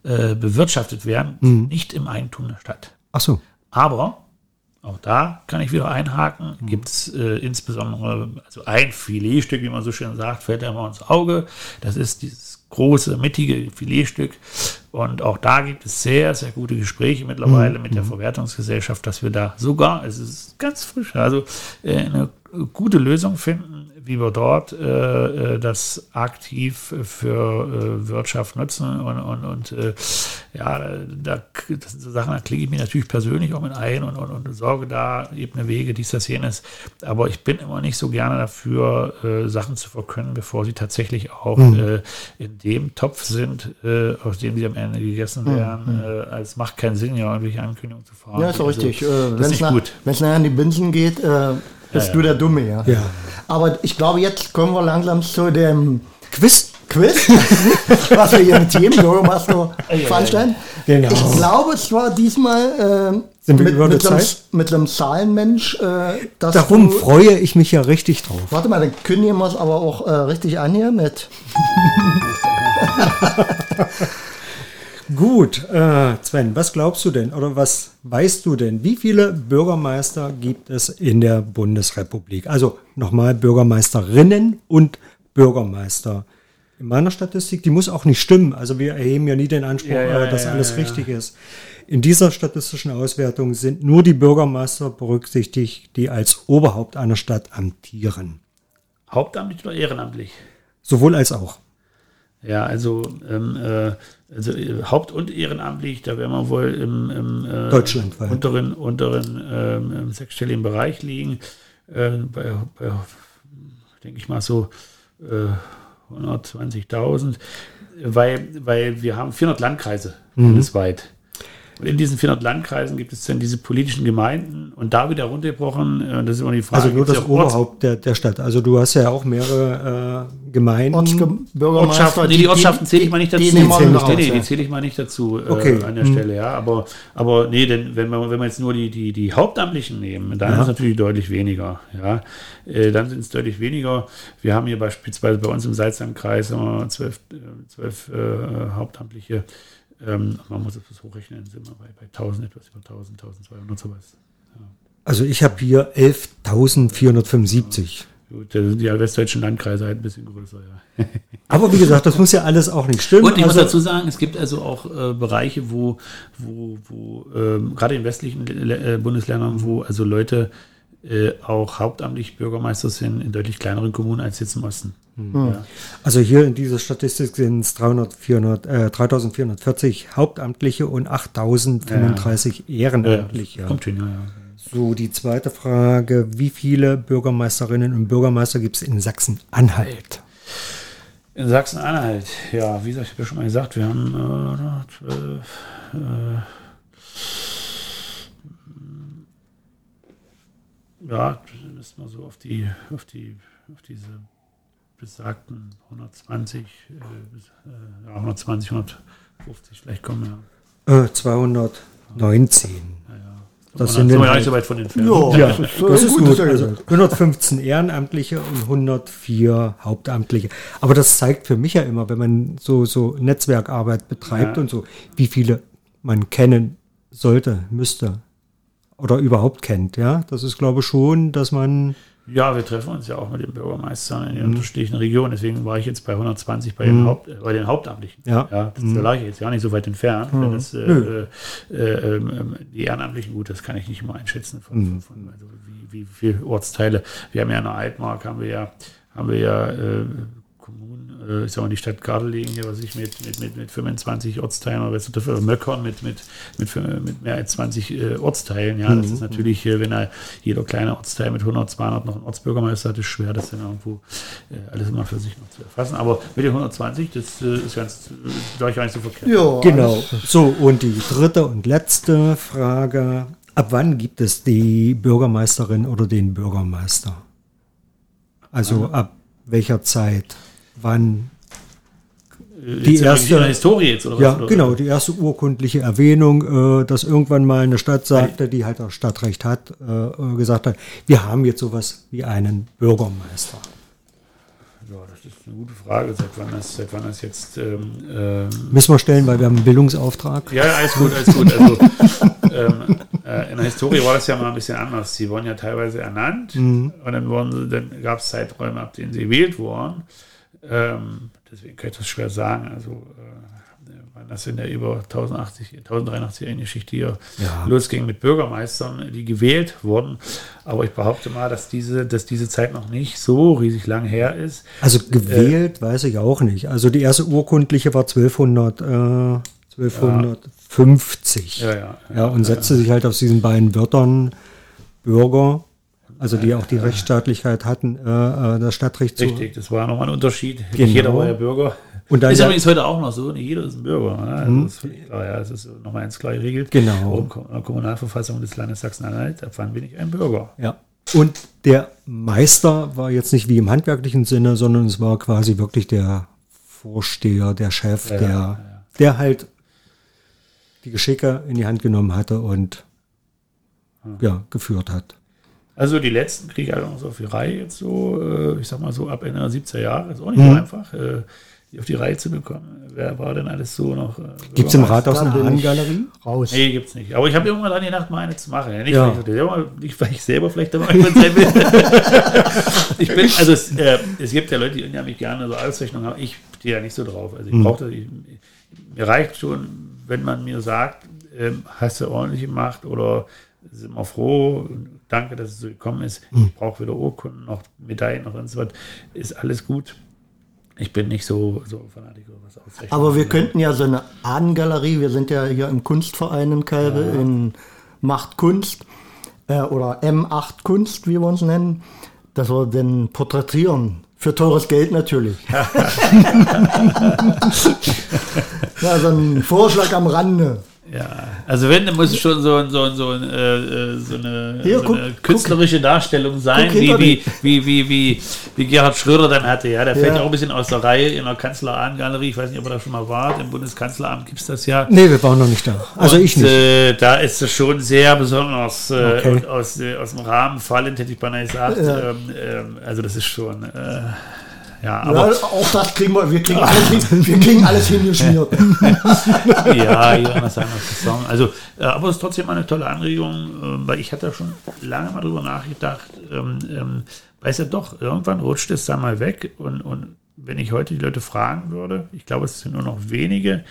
Speaker 3: äh, bewirtschaftet werden, mhm. nicht im Eigentum der Stadt.
Speaker 2: Ach so.
Speaker 3: Aber auch da kann ich wieder einhaken. Gibt es äh, insbesondere also ein Filetstück, wie man so schön sagt, fällt ja immer ins Auge. Das ist dieses große, mittige Filetstück. Und auch da gibt es sehr, sehr gute Gespräche mittlerweile mhm. mit der mhm. Verwertungsgesellschaft, dass wir da sogar, es ist ganz frisch, also äh, eine gute Lösung finden, wie wir dort äh, äh, das aktiv für äh, Wirtschaft nutzen. Und, und, und äh, ja, da, das sind so Sachen, da klicke ich mich natürlich persönlich auch mit ein und, und, und sorge da ebene Wege, dies, das, jenes. Aber ich bin immer nicht so gerne dafür, äh, Sachen zu verkönnen, bevor sie tatsächlich auch mhm. Äh, in dem Topf sind, aus dem sie am Ende gegessen mhm. werden. Mhm. es macht keinen Sinn, ja, irgendwelche Ankündigungen zu fahren.
Speaker 1: Ja, ist also, richtig. Wenn es nachher an die Binsen geht, bist ja, du der Dumme, ja. ja. Aber ich glaube, jetzt kommen wir langsam zu dem Quiz. Quiz, [LAUGHS] was wir hier mit jedem Bürgermeister veranstalten. Genau. Ich glaube, es war diesmal äh,
Speaker 2: Sind mit,
Speaker 1: mit, einem, mit einem Zahlenmensch. Äh,
Speaker 2: Darum du, freue ich mich ja richtig drauf.
Speaker 1: Warte mal, dann kündigen wir es aber auch äh, richtig an hier mit. [LAUGHS]
Speaker 2: Gut, äh, Sven, was glaubst du denn oder was weißt du denn? Wie viele Bürgermeister gibt es in der Bundesrepublik? Also nochmal Bürgermeisterinnen und Bürgermeister. In meiner Statistik, die muss auch nicht stimmen. Also wir erheben ja nie den Anspruch, ja, ja, äh, dass ja, alles richtig ist. In dieser statistischen Auswertung sind nur die Bürgermeister berücksichtigt, die als Oberhaupt einer Stadt amtieren.
Speaker 3: Hauptamtlich oder ehrenamtlich?
Speaker 2: Sowohl als auch.
Speaker 3: Ja, also, ähm, äh, also äh, haupt- und ehrenamtlich, da werden wir wohl im, im
Speaker 2: äh,
Speaker 3: unteren, unteren ähm, sechsstelligen Bereich liegen. Äh, bei, bei denke ich mal so 120.000, äh, weil, weil wir haben 400 Landkreise mhm. bundesweit. Und in diesen 400 Landkreisen gibt es dann diese politischen Gemeinden und da wieder runtergebrochen, äh, das ist immer die Frage.
Speaker 2: Also nur das Oberhaupt der, der Stadt. Also du hast ja auch mehrere äh, Gemeinden.
Speaker 3: Ortschaften, nee, die Ortschaften zähle ich mal nicht dazu. Die, die, zähle ich, nee, nee, die zähle ich mal nicht dazu äh, okay. an der hm. Stelle, ja. Aber, aber nee, denn wenn wir, wenn wir jetzt nur die, die, die Hauptamtlichen nehmen, dann ja. ist es natürlich deutlich weniger. Ja. Äh, dann sind es deutlich weniger. Wir haben hier beispielsweise bei uns im Salzheimkreis zwölf, zwölf äh, Hauptamtliche. Ähm, man muss das hochrechnen, sind wir bei, bei 1000, etwas über 1000, 1200 sowas.
Speaker 2: Ja. Also ich habe hier 11.475.
Speaker 3: Gut, da sind die westdeutschen Landkreise halt ein bisschen größer, ja. [LAUGHS]
Speaker 2: Aber wie gesagt, das muss ja alles auch nicht stimmen.
Speaker 3: Und ich muss
Speaker 2: Also-
Speaker 3: dazu sagen, es gibt also auch äh, Bereiche, wo, wo, wo ähm, gerade in westlichen Le- äh, Bundesländern, wo also Leute äh, auch hauptamtlich Bürgermeister sind in deutlich kleineren Kommunen als jetzt im Osten. Ja.
Speaker 2: Also hier in dieser Statistik sind es 300, 400, äh, 3440 Hauptamtliche und 8035 Ehrenamtliche.
Speaker 3: Kommt hin, ja, ja.
Speaker 2: So, die zweite Frage. Wie viele Bürgermeisterinnen und Bürgermeister gibt es in Sachsen-Anhalt?
Speaker 3: In Sachsen-Anhalt, ja, wie gesagt, ich habe ja schon mal gesagt, wir haben äh, zwölf, äh, ja, müssen wir so auf die, auf die, auf diese besagten 120, äh, bis, äh, ja, 120, 150 vielleicht kommen, ja.
Speaker 2: Äh, 219. Das
Speaker 3: Das
Speaker 2: sind
Speaker 3: wir ja nicht so weit von entfernt.
Speaker 1: Ja,
Speaker 2: Ja,
Speaker 1: das ist,
Speaker 2: das
Speaker 1: äh,
Speaker 2: ist gut. Also 115 Ehrenamtliche und 104 Hauptamtliche. Aber das zeigt für mich ja immer, wenn man so, so Netzwerkarbeit betreibt
Speaker 3: Ja.
Speaker 2: und so, wie viele man kennen sollte, müsste oder überhaupt kennt. Ja, das ist, glaube ich, schon, dass man
Speaker 3: Ja, wir treffen uns ja auch mit den Bürgermeistern in den
Speaker 2: Mhm.
Speaker 3: unterschiedlichen Regionen. Deswegen war ich jetzt bei 120 bei, den, Haupt, äh, bei den Hauptamtlichen.
Speaker 2: Ja.
Speaker 3: das, Da lag ich jetzt ja nicht so weit entfernt. Wenn das, äh, äh, äh, ähm, die Ehrenamtlichen, gut, das kann ich nicht immer einschätzen, von,
Speaker 2: Mhm.
Speaker 3: von, von, also wie, wie viele Ortsteile. Wir haben ja in der Altmark, haben wir ja, haben wir ja äh, ich sag mal, die Stadt Gardelegen hier, was ich mit, mit, mit, mit 25 Ortsteilen oder was oder Möckern mit, mit, mit, mit mehr als 20 äh, Ortsteilen. Ja,
Speaker 2: Mhm.
Speaker 3: das ist natürlich, äh, wenn er jeder kleine Ortsteil mit 100, 200 noch einen Ortsbürgermeister hat, ist schwer, das dann irgendwo äh, alles immer für sich noch zu erfassen. Aber mit den 120, das äh, ist ganz, glaube ich, gar nicht so verkehrt.
Speaker 1: Ja,
Speaker 2: Genau. So, und die dritte und letzte Frage. Ab wann gibt es die Bürgermeisterin oder den Bürgermeister? Also ab welcher Zeit? Wann? Die
Speaker 3: jetzt
Speaker 2: erste-
Speaker 3: in der Historie jetzt, oder was?
Speaker 2: Ja, genau, die erste urkundliche Erwähnung, äh, dass irgendwann mal eine Stadt sagte, die halt auch Stadtrecht hat, äh, äh, gesagt hat, wir haben jetzt sowas wie einen Bürgermeister.
Speaker 3: Ja, das ist eine gute Frage, seit wann das, seit wann das jetzt ähm, ähm,
Speaker 2: Müssen wir stellen, weil wir haben einen Bildungsauftrag.
Speaker 3: Ja, ja, alles gut, alles gut. Also, ähm, äh, in der Historie war das ja mal ein bisschen anders. Sie wurden ja teilweise ernannt und dann, wurden dann gab es Zeiträume, ab denen sie gewählt wurden. Ähm, deswegen kann ich das schwer sagen. Also, äh, wann das in der über 1080, 1083-jährigen Geschichte hier
Speaker 2: Ja.
Speaker 3: losging mit Bürgermeistern, die gewählt wurden. Aber ich behaupte mal, dass diese, dass diese Zeit noch nicht so riesig lang her ist.
Speaker 2: Also gewählt weiß ich auch nicht. Also die erste urkundliche war 1200, äh, 1250.
Speaker 3: Ja, ja.
Speaker 2: Ja, und setzte sich halt aus diesen beiden Wörtern Bürger, also die auch die Rechtsstaatlichkeit hatten, äh, äh, das Stadtrecht zu.
Speaker 3: Richtig, das war nochmal ein Unterschied.
Speaker 2: Genau.
Speaker 3: Nicht jeder war ja Bürger.
Speaker 2: Und dann
Speaker 3: ist
Speaker 2: ja-
Speaker 3: übrigens heute auch noch so, nicht jeder ist ein Bürger. Ne? Also das ist völlig klar, ja, es ist nochmal eins klar geregelt.
Speaker 2: Genau.
Speaker 3: In Ko- in der Kommunalverfassung des Landes Sachsen-Anhalt, ab wann bin ich ein Bürger?
Speaker 2: Ja. Und der Meister war jetzt nicht wie im handwerklichen Sinne, sondern es war quasi wirklich der Vorsteher, der Chef,
Speaker 3: Ja,
Speaker 2: der,
Speaker 3: ja.
Speaker 2: der halt die Geschicke in die Hand genommen hatte und ja, geführt hat.
Speaker 3: Also die letzten kriege ich halt noch so auf die Reihe jetzt so, äh, ich sag mal so ab Ende der 70er Jahre, ist auch nicht
Speaker 2: Mhm.
Speaker 3: so einfach, äh, die auf die Reihe zu bekommen. Wer war denn alles so noch? Äh,
Speaker 2: Gibt es im? Rathaus
Speaker 1: Da
Speaker 2: eine Ahnengalerie?
Speaker 1: Raus.
Speaker 3: Nee, gibt's nicht. Aber ich habe irgendwann dran gedacht, mal eine zu machen. Ja, nicht,
Speaker 2: Ja.
Speaker 3: Weil ich, selber, nicht, weil ich selber vielleicht dabei sein will. [LAUGHS] ich bin, also es, äh, es gibt ja Leute, die unheimlich gerne so Auszeichnungen haben. Ich stehe ja nicht so drauf. Also ich brauche das, ich, mir reicht schon, wenn man mir sagt, ähm, hast du ordentlich gemacht oder sind wir froh, danke, dass es so gekommen ist. Ich brauche weder Urkunden noch Medaillen noch sonst was. Ist alles gut. Ich bin nicht so, so Fanatiker, was Auszeichnungen
Speaker 1: Aber wir könnten ja so eine Ahnengalerie, wir sind ja hier im Kunstverein in Kalbe, in Macht Kunst äh, oder M8 Kunst, wie wir uns nennen, dass wir den porträtieren. Für teures Geld natürlich. [LAUGHS] [LAUGHS] ja, so ein Vorschlag am Rande.
Speaker 3: Ja, also wenn, dann muss es schon so, ein- so, ein- so, ein, äh, äh, so eine,
Speaker 1: Hier,
Speaker 3: so
Speaker 1: guck-
Speaker 3: eine künstlerische Darstellung sein,
Speaker 1: guck
Speaker 3: wie, wie, wie, wie, wie, wie Gerhard Schröder dann hatte. Ja, der fällt
Speaker 1: Ja.
Speaker 3: ja auch ein bisschen aus der Reihe in der Kanzleramt-Galerie. Ich weiß nicht, ob er da schon mal war. Im Bundeskanzleramt gibt es das ja.
Speaker 2: Nee, wir waren noch nicht da. Also
Speaker 3: Und,
Speaker 2: ich nicht.
Speaker 3: Äh, da ist es schon sehr besonders äh,
Speaker 2: Okay.
Speaker 3: und aus, äh, aus dem Rahmen fallend, hätte ich beinahe gesagt.
Speaker 1: Ja.
Speaker 3: Ähm, ähm, also das ist schon, äh, ja, aber
Speaker 1: Ja, auch das kriegen wir, wir kriegen [LAUGHS] alles, hin, wir kriegen alles hingeschmiert. [LAUGHS]
Speaker 3: ja, seiner Saison. Also, äh, aber es ist trotzdem eine tolle Anregung, äh, weil ich hatte schon lange mal drüber nachgedacht, ähm, ähm, weiß ja doch, irgendwann rutscht es da mal weg und, und wenn ich heute die Leute fragen würde, ich glaube, es sind nur noch wenige,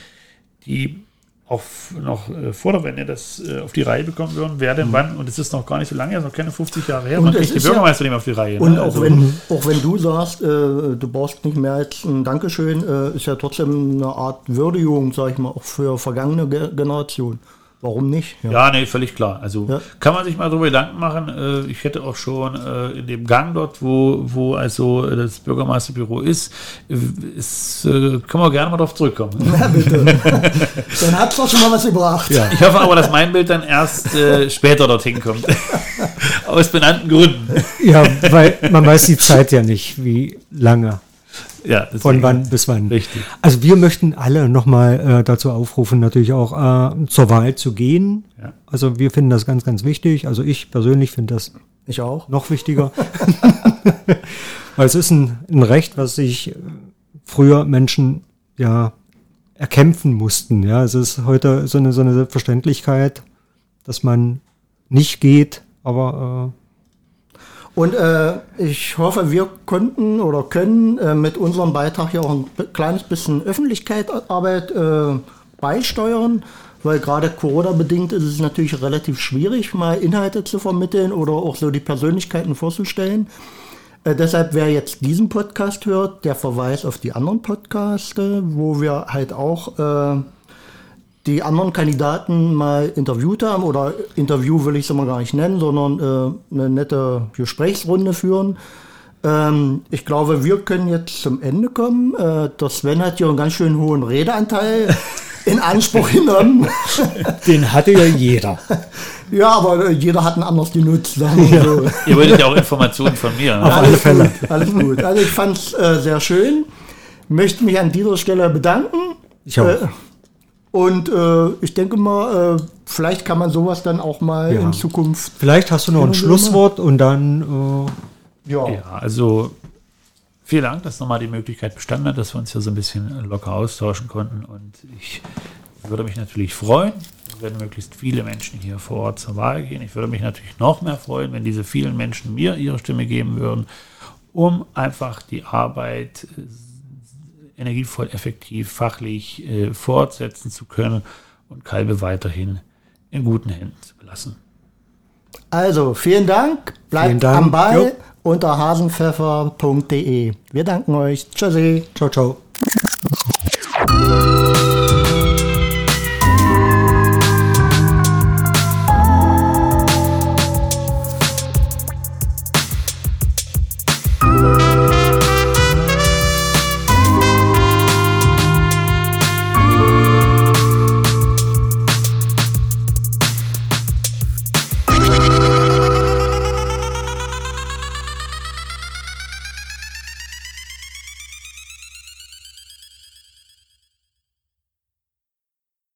Speaker 3: die auf noch äh, vor der Wende das äh, auf die Reihe bekommen würden, wer denn wann, und es ist noch gar nicht so lange, es ist noch keine 50 Jahre her,
Speaker 1: Und
Speaker 3: man kriegt die
Speaker 1: ist ja-
Speaker 3: Bürgermeister nicht auf die Reihe.
Speaker 1: Und
Speaker 3: ne?
Speaker 1: auch,
Speaker 3: Also-
Speaker 1: wenn, auch wenn du sagst, äh, du brauchst nicht mehr als ein Dankeschön, äh, ist ja trotzdem eine Art Würdigung, sag ich mal, auch für vergangene Ge Generationen. Warum nicht?
Speaker 3: Ja, nee, völlig klar. Also
Speaker 1: Ja.
Speaker 3: kann man sich mal darüber Gedanken machen. Äh, Ich hätte auch schon äh, in dem Gang dort, wo, wo also das Bürgermeisterbüro ist, äh, ist äh, können wir gerne mal drauf zurückkommen. [LAUGHS]
Speaker 1: Ja, bitte. [LAUGHS] Dann hat's doch schon mal was gebracht.
Speaker 2: Ja.
Speaker 3: Ich hoffe aber, dass mein Bild dann erst äh, später dorthin kommt. [LAUGHS] Aus benannten Gründen.
Speaker 2: Ja, weil man weiß die Zeit ja nicht, wie lange,
Speaker 3: Ja, deswegen.
Speaker 2: von wann bis wann.
Speaker 3: Richtig.
Speaker 2: Also wir möchten alle nochmal äh, dazu aufrufen, natürlich auch äh, zur Wahl zu gehen.
Speaker 3: Ja.
Speaker 2: Also wir finden das ganz, ganz wichtig. Also ich persönlich finde das
Speaker 1: Ich auch.
Speaker 2: noch wichtiger. [LAUGHS] Weil es ist ein, ein Recht, was sich äh, früher Menschen ja erkämpfen mussten. Ja, es ist heute so eine, so eine Selbstverständlichkeit, dass man nicht geht, aber
Speaker 1: Und äh, ich hoffe, wir konnten oder können äh, mit unserem Beitrag ja auch ein kleines bisschen Öffentlichkeitsarbeit äh, beisteuern, weil gerade Corona-bedingt ist es natürlich relativ schwierig, mal Inhalte zu vermitteln oder auch so die Persönlichkeiten vorzustellen. Äh, deshalb, wer jetzt diesen Podcast hört, der Verweis auf die anderen Podcaste, wo wir halt auch äh, die anderen Kandidaten mal interviewt haben, oder Interview will ich es immer gar nicht nennen, sondern äh, eine nette Gesprächsrunde führen. Ähm, ich glaube, wir können jetzt zum Ende kommen. Äh, der Sven hat ja einen ganz schön hohen Redeanteil [LAUGHS] in Anspruch genommen.
Speaker 2: den hatte ja jeder. [LAUGHS]
Speaker 1: ja, aber äh, jeder hat ein anderes genutzt. Wir so.
Speaker 3: Ihr wolltet ja auch Informationen von mir. Ne?
Speaker 2: Auf alle Fälle.
Speaker 1: Alles gut. Also ich fand es äh, sehr schön. Möchte mich an dieser Stelle bedanken.
Speaker 2: Ich auch.
Speaker 1: Äh, und äh, ich denke mal, äh, vielleicht kann man sowas dann auch mal
Speaker 2: Ja.
Speaker 1: in Zukunft.
Speaker 2: Vielleicht hast du noch ein Schlusswort und dann
Speaker 1: Ja.
Speaker 3: Ja, also vielen Dank, dass nochmal die Möglichkeit bestanden hat, dass wir uns hier so ein bisschen locker austauschen konnten. Und ich würde mich natürlich freuen, wenn möglichst viele Menschen hier vor Ort zur Wahl gehen. Ich würde mich natürlich noch mehr freuen, wenn diese vielen Menschen mir ihre Stimme geben würden, um einfach die Arbeit äh, energievoll, effektiv, fachlich äh, fortsetzen zu können und Kalbe weiterhin in guten Händen zu belassen.
Speaker 1: Also, vielen Dank. Bleibt
Speaker 2: Vielen Dank.
Speaker 1: am Ball
Speaker 2: Jo.
Speaker 1: unter hasenpfeffer.de. Wir danken euch. Tschüssi.
Speaker 2: ciao, ciao.